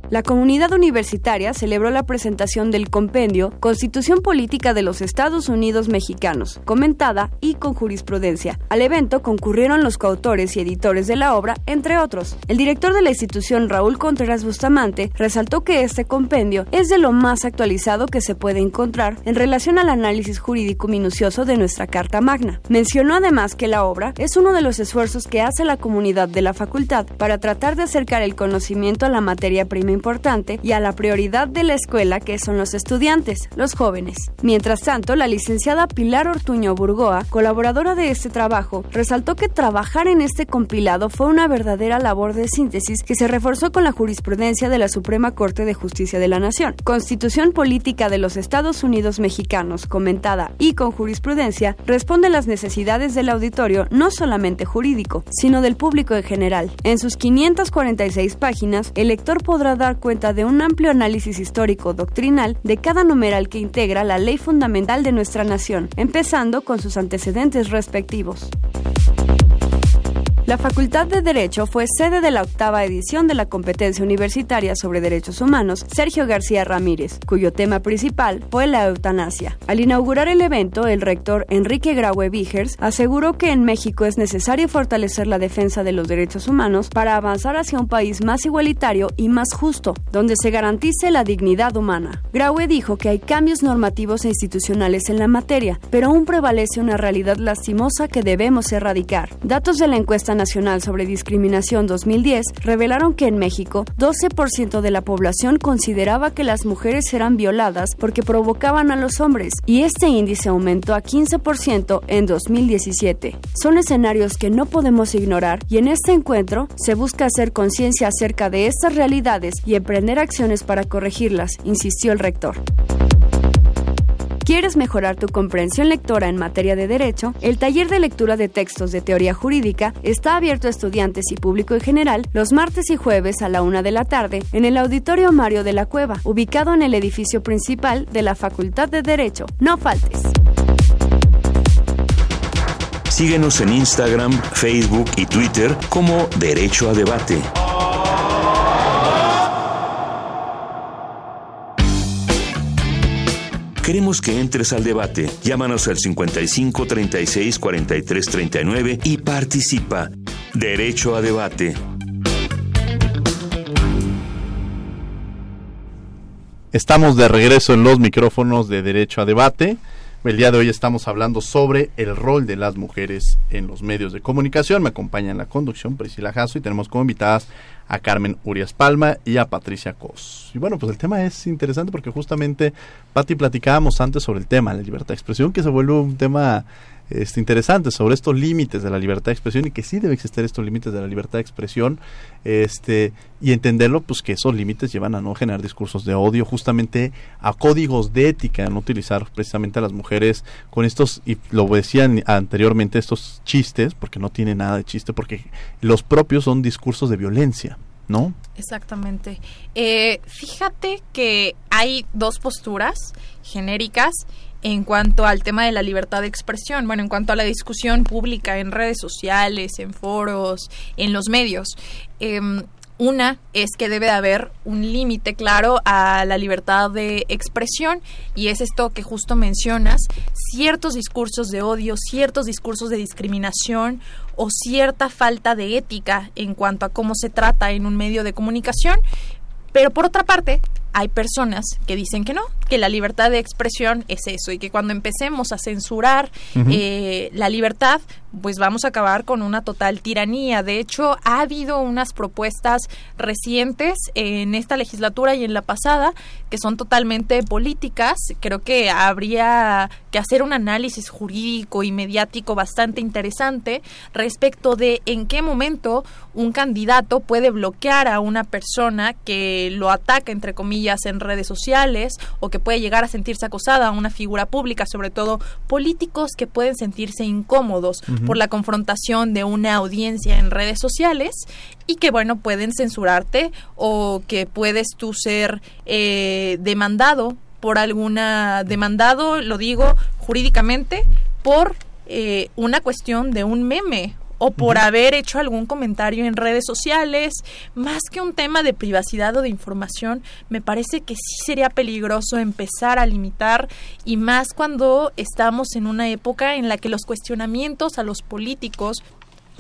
La comunidad universitaria celebró la presentación del compendio Constitución Política de los Estados Unidos Mexicanos, comentada y con jurisprudencia. Al evento concurrieron los coautores y editores de la obra, entre otros. El director de la institución, Raúl Contreras Bustamante, resaltó que este compendio es de lo más actualizado que se puede encontrar en relación al análisis jurídico minucioso de nuestra Carta Magna. Mencionó además que la obra es uno de los esfuerzos que hace la comunidad de la facultad para tratar de acercar el conocimiento a la materia prima importante y a la prioridad de la escuela que son los estudiantes, los jóvenes. Mientras tanto, la licenciada Pilar Ortuño Burgoa, colaboradora de este trabajo, resaltó que trabajar en este compilado fue una verdadera labor de síntesis que se reforzó con la jurisprudencia de la Suprema Corte de Justicia de la Nación. Constitución Política de los Estados Unidos Mexicanos, comentada y con jurisprudencia, responde a las necesidades del auditorio no solamente jurídico, sino del público en general. En sus 546 páginas, el lector podrá dar dar cuenta de un amplio análisis histórico doctrinal de cada numeral que integra la ley fundamental de nuestra nación, empezando con sus antecedentes respectivos. La Facultad de Derecho fue sede de la octava edición de la competencia universitaria sobre derechos humanos Sergio García Ramírez, cuyo tema principal fue la eutanasia. Al inaugurar el evento, el rector Enrique Graue Vigers aseguró que en México es necesario fortalecer la defensa de los derechos humanos para avanzar hacia un país más igualitario y más justo, donde se garantice la dignidad humana. Graue dijo que hay cambios normativos e institucionales en la materia, pero aún prevalece una realidad lastimosa que debemos erradicar. Datos de la encuesta Nacional sobre Discriminación 2010 revelaron que en México 12% de la población consideraba que las mujeres eran violadas porque provocaban a los hombres y este índice aumentó a 15% en 2017. Son escenarios que no podemos ignorar y en este encuentro se busca hacer conciencia acerca de estas realidades y emprender acciones para corregirlas, insistió el rector. ¿Quieres mejorar tu comprensión lectora en materia de derecho? El taller de lectura de textos de teoría jurídica está abierto a estudiantes y público en general los martes y jueves a la una de la tarde en el Auditorio Mario de la Cueva, ubicado en el edificio principal de la Facultad de Derecho. No faltes. Síguenos en Instagram, Facebook y Twitter como Derecho a Debate. Queremos que entres al debate. Llámanos al 55 36 43 39 y participa. Derecho a debate. Estamos de regreso en los micrófonos de Derecho a Debate. El día de hoy estamos hablando sobre el rol de las mujeres en los medios de comunicación. Me acompaña en la conducción Priscila Jasso y tenemos como invitadas a Carmen Urias Palma y a Patricia Cos. Y bueno, pues el tema es interesante porque justamente, Pati, platicábamos antes sobre el tema, la libertad de expresión, que se vuelve un tema este, interesante sobre estos límites de la libertad de expresión y que sí debe existir estos límites de la libertad de expresión este y entenderlo pues que esos límites llevan a no generar discursos de odio justamente a códigos de ética no utilizar precisamente a las mujeres con estos y lo decían anteriormente estos chistes porque no tiene nada de chiste porque los propios son discursos de violencia ¿no? Exactamente. Eh, fíjate que hay dos posturas genéricas en cuanto al tema de la libertad de expresión, bueno, en cuanto a la discusión pública en redes sociales, en foros, en los medios. Em, una es que debe haber un límite claro a la libertad de expresión y es esto que justo mencionas, ciertos discursos de odio, ciertos discursos de discriminación o cierta falta de ética en cuanto a cómo se trata en un medio de comunicación. Pero por otra parte, hay personas que dicen que no, que la libertad de expresión es eso y que cuando empecemos a censurar eh, la libertad, pues vamos a acabar con una total tiranía. De hecho, ha habido unas propuestas recientes en esta legislatura y en la pasada que son totalmente políticas. Creo que habría que hacer un análisis jurídico y mediático bastante interesante respecto de en qué momento un candidato puede bloquear a una persona que lo ataca, entre comillas, en redes sociales o que puede llegar a sentirse acosada a una figura pública, sobre todo políticos que pueden sentirse incómodos por la confrontación de una audiencia en redes sociales y que bueno pueden censurarte o que puedes tú ser eh, demandado por alguna demandado lo digo jurídicamente por eh, una cuestión de un meme o por haber hecho algún comentario en redes sociales, más que un tema de privacidad o de información, me parece que sí sería peligroso empezar a limitar y más cuando estamos en una época en la que los cuestionamientos a los políticos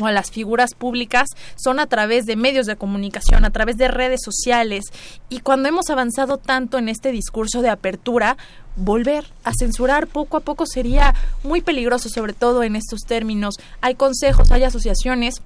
o a las figuras públicas son a través de medios de comunicación, a través de redes sociales. Y cuando hemos avanzado tanto en este discurso de apertura, volver a censurar poco a poco sería muy peligroso, sobre todo en estos términos. Hay consejos, hay asociaciones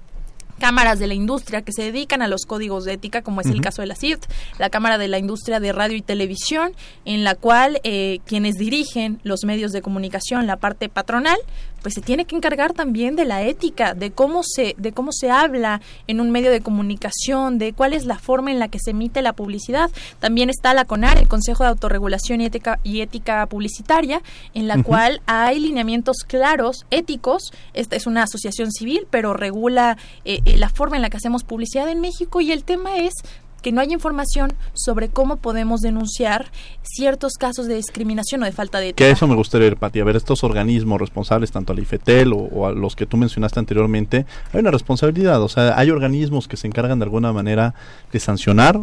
cámaras de la industria que se dedican a los códigos de ética, como es el caso de la CIRT, la Cámara de la Industria de Radio y Televisión, en la cual eh, quienes dirigen los medios de comunicación, la parte patronal, pues se tiene que encargar también de la ética, de cómo se, de cómo se habla en un medio de comunicación, de cuál es la forma en la que se emite la publicidad. También está la CONAR, el Consejo de Autorregulación y Ética, y Ética Publicitaria, en la cual hay lineamientos claros, éticos. Esta es una asociación civil, pero regula eh, eh, la forma en la que hacemos publicidad en México y el tema es que no hay información sobre cómo podemos denunciar ciertos casos de discriminación o de falta de ética. Que eso me gustaría ir, Pati, a ver estos organismos responsables, tanto al IFETEL o, a los que tú mencionaste anteriormente, hay una responsabilidad, o sea, hay organismos que se encargan de alguna manera de sancionar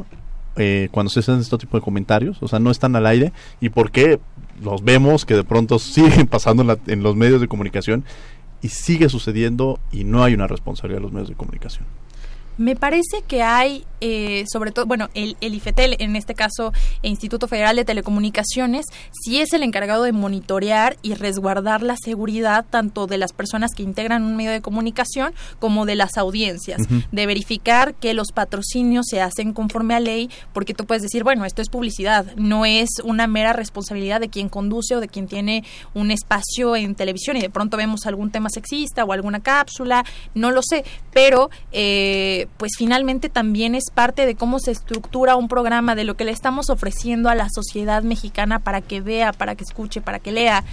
eh, cuando se hacen este tipo de comentarios, o sea, no están al aire, y por qué los vemos que de pronto siguen pasando en, en los medios de comunicación y sigue sucediendo y no hay una responsabilidad de los medios de comunicación. Me parece que hay, eh, sobre todo, bueno, el, el, IFETEL, en este caso, el Instituto Federal de Telecomunicaciones, sí es el encargado de monitorear y resguardar la seguridad tanto de las personas que integran un medio de comunicación como de las audiencias, de verificar que los patrocinios se hacen conforme a ley, porque tú puedes decir, bueno, esto es publicidad, no es una mera responsabilidad de quien conduce o de quien tiene un espacio en televisión y de pronto vemos algún tema sexista o alguna cápsula, no lo sé, pero eh, pues finalmente también es parte de cómo se estructura un programa, de lo que le estamos ofreciendo a la sociedad mexicana para que vea, para que escuche, para que lea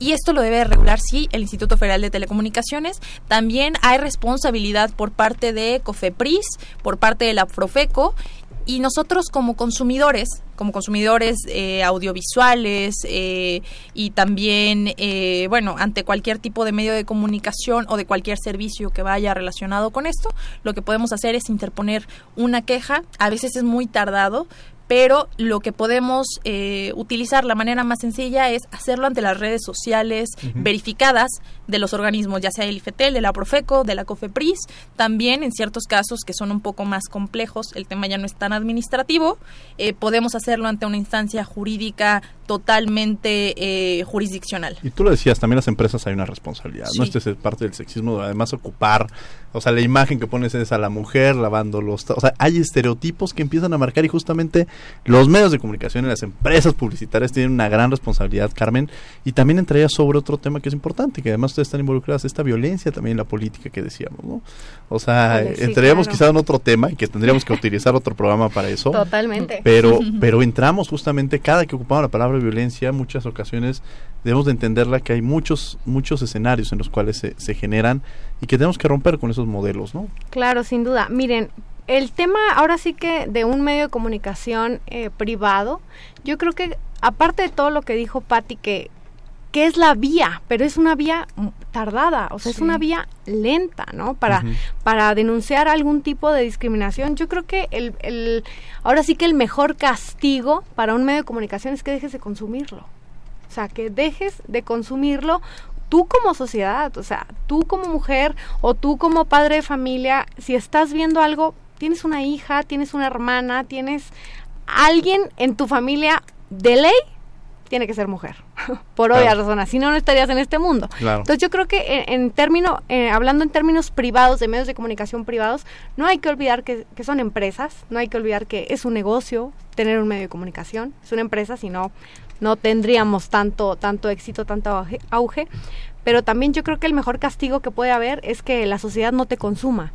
y esto lo debe regular sí el Instituto Federal de Telecomunicaciones. También hay responsabilidad por parte de COFEPRIS, por parte de la Profeco y nosotros como consumidores, como consumidores eh, audiovisuales eh, y también, eh, bueno, ante cualquier tipo de medio de comunicación o de cualquier servicio que vaya relacionado con esto, lo que podemos hacer es interponer una queja. A veces es muy tardado, pero lo que podemos eh, utilizar, la manera más sencilla es hacerlo ante las redes sociales verificadas de los organismos, ya sea el IFETEL, de la Profeco, de la COFEPRIS, también en ciertos casos que son un poco más complejos, el tema ya no es tan administrativo, eh, podemos hacerlo ante una instancia jurídica totalmente eh, jurisdiccional. Y tú lo decías, también las empresas hay una responsabilidad, ¿no? Este es parte del sexismo, además ocupar, o sea, la imagen que pones es a la mujer lavando los... O sea, hay estereotipos que empiezan a marcar y justamente los medios de comunicación y las empresas publicitarias tienen una gran responsabilidad, Carmen, y también entraría sobre otro tema que es importante, que además ustedes están involucradas, esta violencia también en la política que decíamos, ¿no? O sea, entraríamos quizá en otro tema y que tendríamos que utilizar otro programa para eso. Totalmente. Pero, pero entramos justamente cada que ocupamos la palabra violencia, muchas ocasiones debemos de entenderla que hay muchos, muchos escenarios en los cuales se, se generan y que tenemos que romper con esos modelos, ¿no? Claro, sin duda. Miren, el tema ahora sí que de un medio de comunicación eh, privado, yo creo que aparte de todo lo que dijo Patti, que, que es la vía, pero es una vía tardada, o sea, es una vía lenta, ¿no? Para, para denunciar algún tipo de discriminación. Yo creo que el, el, ahora sí que el mejor castigo para un medio de comunicación es que dejes de consumirlo. O sea, que dejes de consumirlo tú como sociedad, o sea, tú como mujer o tú como padre de familia, si estás viendo algo, tienes una hija, tienes una hermana, tienes alguien en tu familia de ley, tiene que ser mujer, por obvias razones, si no, no estarías en este mundo. Entonces yo creo que en, término, eh, hablando en términos privados, de medios de comunicación privados, no hay que olvidar que, que, son empresas, no hay que olvidar que es un negocio tener un medio de comunicación, es una empresa, si no, no tendríamos tanto, tanto éxito, tanto auge, pero también yo creo que el mejor castigo que puede haber es que la sociedad no te consuma.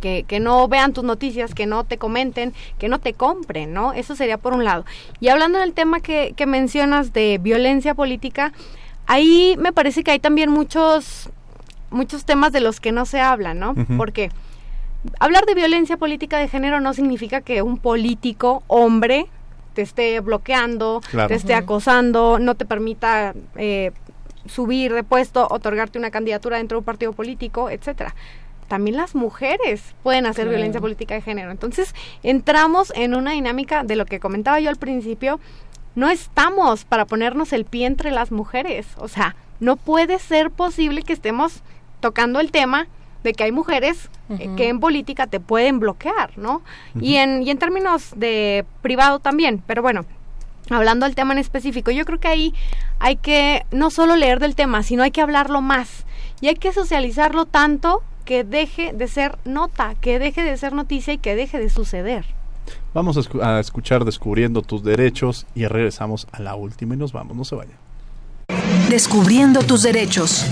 Que, que, no vean tus noticias, que no te comenten, que no te compren, ¿no? Eso sería por un lado. Y hablando del tema que, que mencionas de violencia política, ahí me parece que hay también muchos, muchos temas de los que no se habla, ¿no? Porque hablar de violencia política de género no significa que un político hombre te esté bloqueando, te esté acosando, no te permita eh, subir de puesto, otorgarte una candidatura dentro de un partido político, etcétera. También las mujeres pueden hacer violencia política de género. Entonces, entramos en una dinámica de lo que comentaba yo al principio, no estamos para ponernos el pie entre las mujeres. O sea, no puede ser posible que estemos tocando el tema de que hay mujeres eh, que en política te pueden bloquear, ¿no? y, en, y en términos de privado también, pero bueno, hablando del tema en específico, yo creo que ahí hay que no solo leer del tema, sino hay que hablarlo más y hay que socializarlo tanto que deje de ser nota, que deje de ser noticia y que deje de suceder. Vamos a, a escuchar Descubriendo tus derechos y regresamos a la última y nos vamos, no se vayan. Descubriendo tus derechos.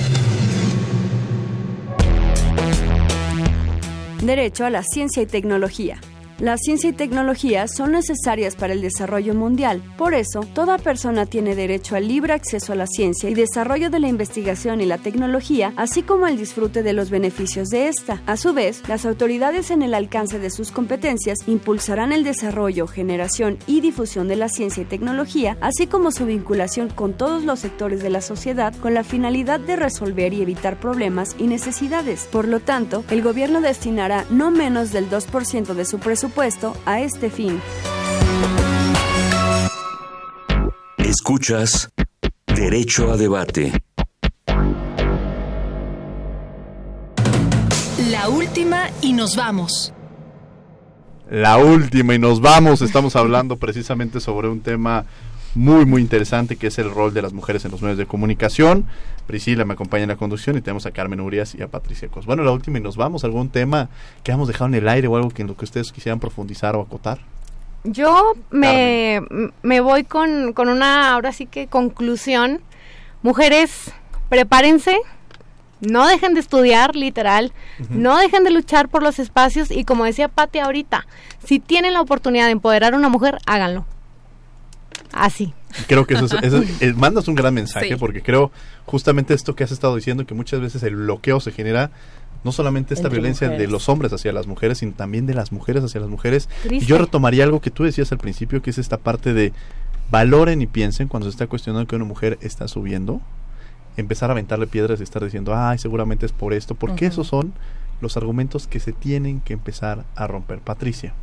Derecho a la ciencia y tecnología. La ciencia y tecnología son necesarias para el desarrollo mundial. Por eso, toda persona tiene derecho al libre acceso a la ciencia y desarrollo de la investigación y la tecnología, así como al disfrute de los beneficios de esta. A su vez, las autoridades en el alcance de sus competencias impulsarán el desarrollo, generación y difusión de la ciencia y tecnología, así como su vinculación con todos los sectores de la sociedad con la finalidad de resolver y evitar problemas y necesidades. Por lo tanto, el gobierno destinará no menos del 2% de su presupuesto a este fin. Escuchas Derecho a Debate. La última y nos vamos. la última y nos vamos. Estamos hablando precisamente sobre un tema muy, muy interesante que es el rol de las mujeres en los medios de comunicación. Priscila me acompaña en la conducción y tenemos a Carmen Urias y a Patricia Cos. Bueno, la última y nos vamos. ¿Algún tema que hemos dejado en el aire o algo que en lo que ustedes quisieran profundizar o acotar? Yo me, me voy con, con una, ahora sí que conclusión. Mujeres, prepárense, no dejen de estudiar, literal, no dejen de luchar por los espacios y como decía Pati ahorita, si tienen la oportunidad de empoderar a una mujer, háganlo. Así. Creo que eso es, eh, mandas un gran mensaje porque creo justamente esto que has estado diciendo, que muchas veces el bloqueo se genera no solamente esta violencia de los hombres hacia las mujeres, sino también de las mujeres hacia las mujeres. Y yo retomaría algo que tú decías al principio, que es esta parte de valoren y piensen cuando se está cuestionando que una mujer está subiendo, empezar a aventarle piedras y estar diciendo, ay, seguramente es por esto, porque esos son los argumentos que se tienen que empezar a romper. Patricia.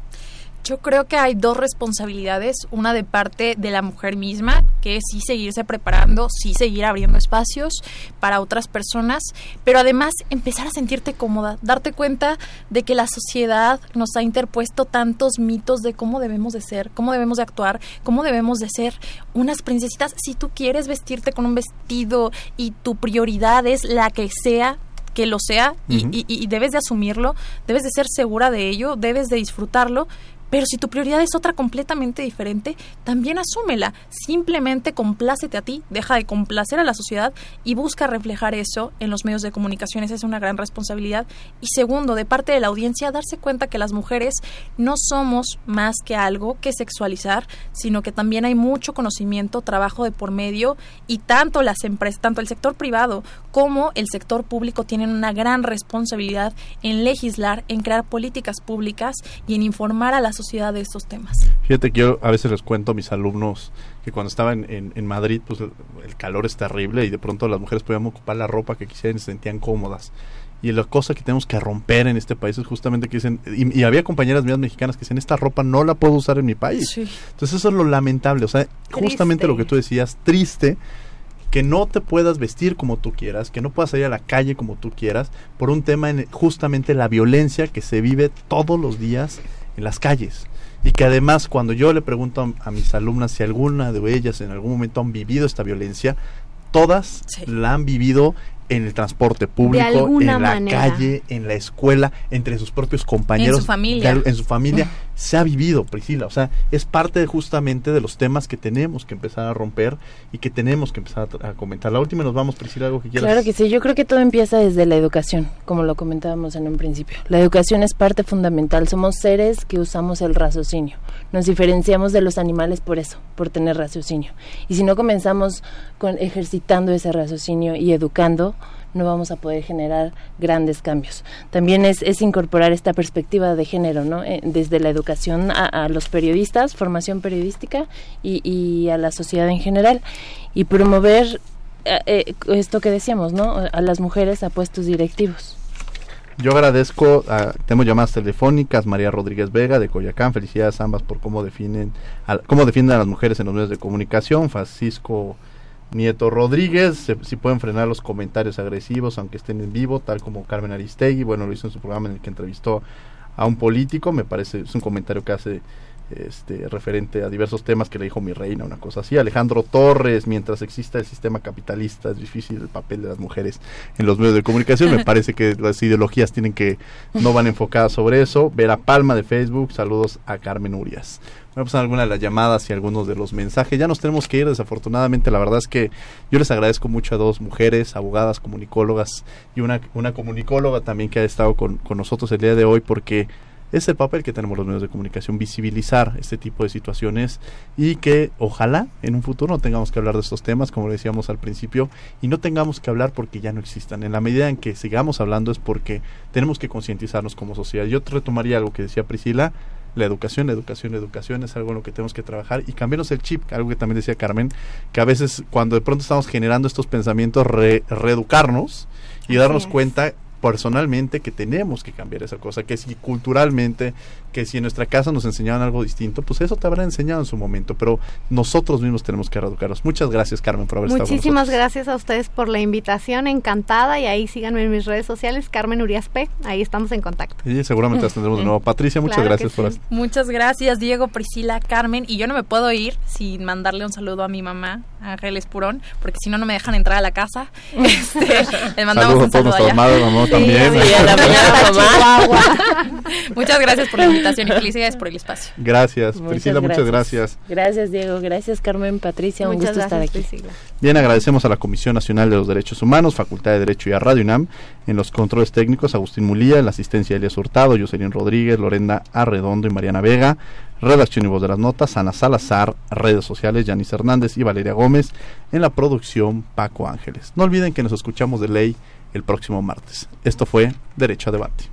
Yo creo que hay dos responsabilidades, una de parte de la mujer misma, que es sí seguirse preparando, sí seguir abriendo espacios para otras personas, pero además empezar a sentirte cómoda, darte cuenta de que la sociedad nos ha interpuesto tantos mitos de cómo debemos de ser, cómo debemos de actuar, cómo debemos de ser unas princesitas. Si tú quieres vestirte con un vestido y tu prioridad es la que sea, que lo sea y, y, debes de asumirlo, debes de ser segura de ello, debes de disfrutarlo, pero si tu prioridad es otra completamente diferente, también asúmela. Simplemente complácete a ti, deja de complacer a la sociedad y busca reflejar eso en los medios de comunicación. Esa es una gran responsabilidad. Y segundo, de parte de la audiencia, darse cuenta que las mujeres no somos más que algo que sexualizar, sino que también hay mucho conocimiento, trabajo de por medio y tanto las empresas, tanto el sector privado como el sector público tienen una gran responsabilidad en legislar, en crear políticas públicas y en informar a la sociedad de estos temas. Fíjate que yo a veces les cuento a mis alumnos que cuando estaba en, en, Madrid, pues el, calor es terrible y de pronto las mujeres podían ocupar la ropa que quisieran y se sentían cómodas. Y la cosa que tenemos que romper en este país es justamente que dicen, y, había compañeras mías mexicanas que dicen, esta ropa no la puedo usar en mi país. Entonces eso es lo lamentable, o sea, justamente lo que tú decías, triste que no te puedas vestir como tú quieras, que no puedas salir a la calle como tú quieras, por un tema en justamente la violencia que se vive todos los días en las calles. Y que además cuando yo le pregunto a, mis alumnas si alguna de ellas en algún momento han vivido esta violencia, todas la han vivido en el transporte público, en la calle, en la escuela, entre sus propios compañeros, en su familia, en su familia se ha vivido, Priscila, o sea, es parte justamente de los temas que tenemos que empezar a romper y que tenemos que empezar a, comentar. La última nos vamos, Priscila, algo que quieras. Claro que sí, yo creo que todo empieza desde la educación, como lo comentábamos en un principio. La educación es parte fundamental, somos seres que usamos el raciocinio. Nos diferenciamos de los animales por eso, por tener raciocinio. Y si no comenzamos con ejercitando ese raciocinio y educando, no vamos a poder generar grandes cambios. También es, es incorporar esta perspectiva de género, ¿no? Eh, desde la educación a, los periodistas, formación periodística y, a la sociedad en general. Y promover eh, eh, esto que decíamos, ¿no? A las mujeres a puestos directivos. Yo agradezco, tenemos llamadas telefónicas, María Rodríguez Vega de Coyacán, felicidades ambas por cómo definen, cómo defienden a las mujeres en los medios de comunicación, Francisco Nieto Rodríguez, si pueden frenar los comentarios agresivos aunque estén en vivo, tal como Carmen Aristegui, bueno, lo hizo en su programa en el que entrevistó a un político, me parece, es un comentario que hace este, referente a diversos temas que le dijo mi reina, una cosa así. Alejandro Torres, mientras exista el sistema capitalista, es difícil el papel de las mujeres en los medios de comunicación. Me parece que las ideologías tienen que, no van enfocadas sobre eso. Vera Palma de Facebook, saludos a Carmen Urias. A pasar algunas de las llamadas y algunos de los mensajes. Ya nos tenemos que ir, desafortunadamente. La verdad es que yo les agradezco mucho a dos mujeres, abogadas, comunicólogas y una, una comunicóloga también que ha estado con, con nosotros el día de hoy porque es el papel que tenemos los medios de comunicación, visibilizar este tipo de situaciones y que ojalá en un futuro no tengamos que hablar de estos temas, como decíamos al principio, y no tengamos que hablar porque ya no existan. En la medida en que sigamos hablando es porque tenemos que concientizarnos como sociedad. Yo retomaría algo que decía Priscila, la educación, la educación, la educación es algo en lo que tenemos que trabajar. Y cambiarnos el chip, algo que también decía Carmen, que a veces cuando de pronto estamos generando estos pensamientos, reeducarnos y darnos cuenta personalmente que tenemos que cambiar esa cosa, que si culturalmente, que si en nuestra casa nos enseñaban algo distinto, pues eso te habrá enseñado en su momento, pero nosotros mismos tenemos que reeducarnos. Muchas gracias, Carmen, por haber estado con Muchísimas gracias a ustedes por la invitación, encantada, y ahí síganme en mis redes sociales, Carmen Urias P, ahí estamos en contacto. Y seguramente las tendremos de nuevo. Patricia, muchas gracias por sí. Muchas gracias, Diego, Priscila, Carmen, y yo no me puedo ir sin mandarle un saludo a mi mamá, Ángeles Purón, porque si no, no me dejan entrar a la casa. Este, les mandamos un saludo allá. Mamá, también. muchas gracias por la invitación y felicidades por el espacio. Gracias, Priscila, muchas gracias. Gracias, Diego. Gracias, Carmen, Patricia. un gusto estar aquí. Bien, agradecemos a la Comisión Nacional de los Derechos Humanos, Facultad de Derecho y a Radio UNAM, en los controles técnicos, Agustín Mulía, en la asistencia Elias Hurtado, Jocelyn Rodríguez, Lorenda Arredondo y Mariana Vega, redacción y voz de las notas, Ana Salazar, redes sociales, Yanis Hernández y Valeria Gómez, en la producción Paco Ángeles. No olviden que nos escuchamos de ley el próximo martes. Esto fue Derecho a Debate.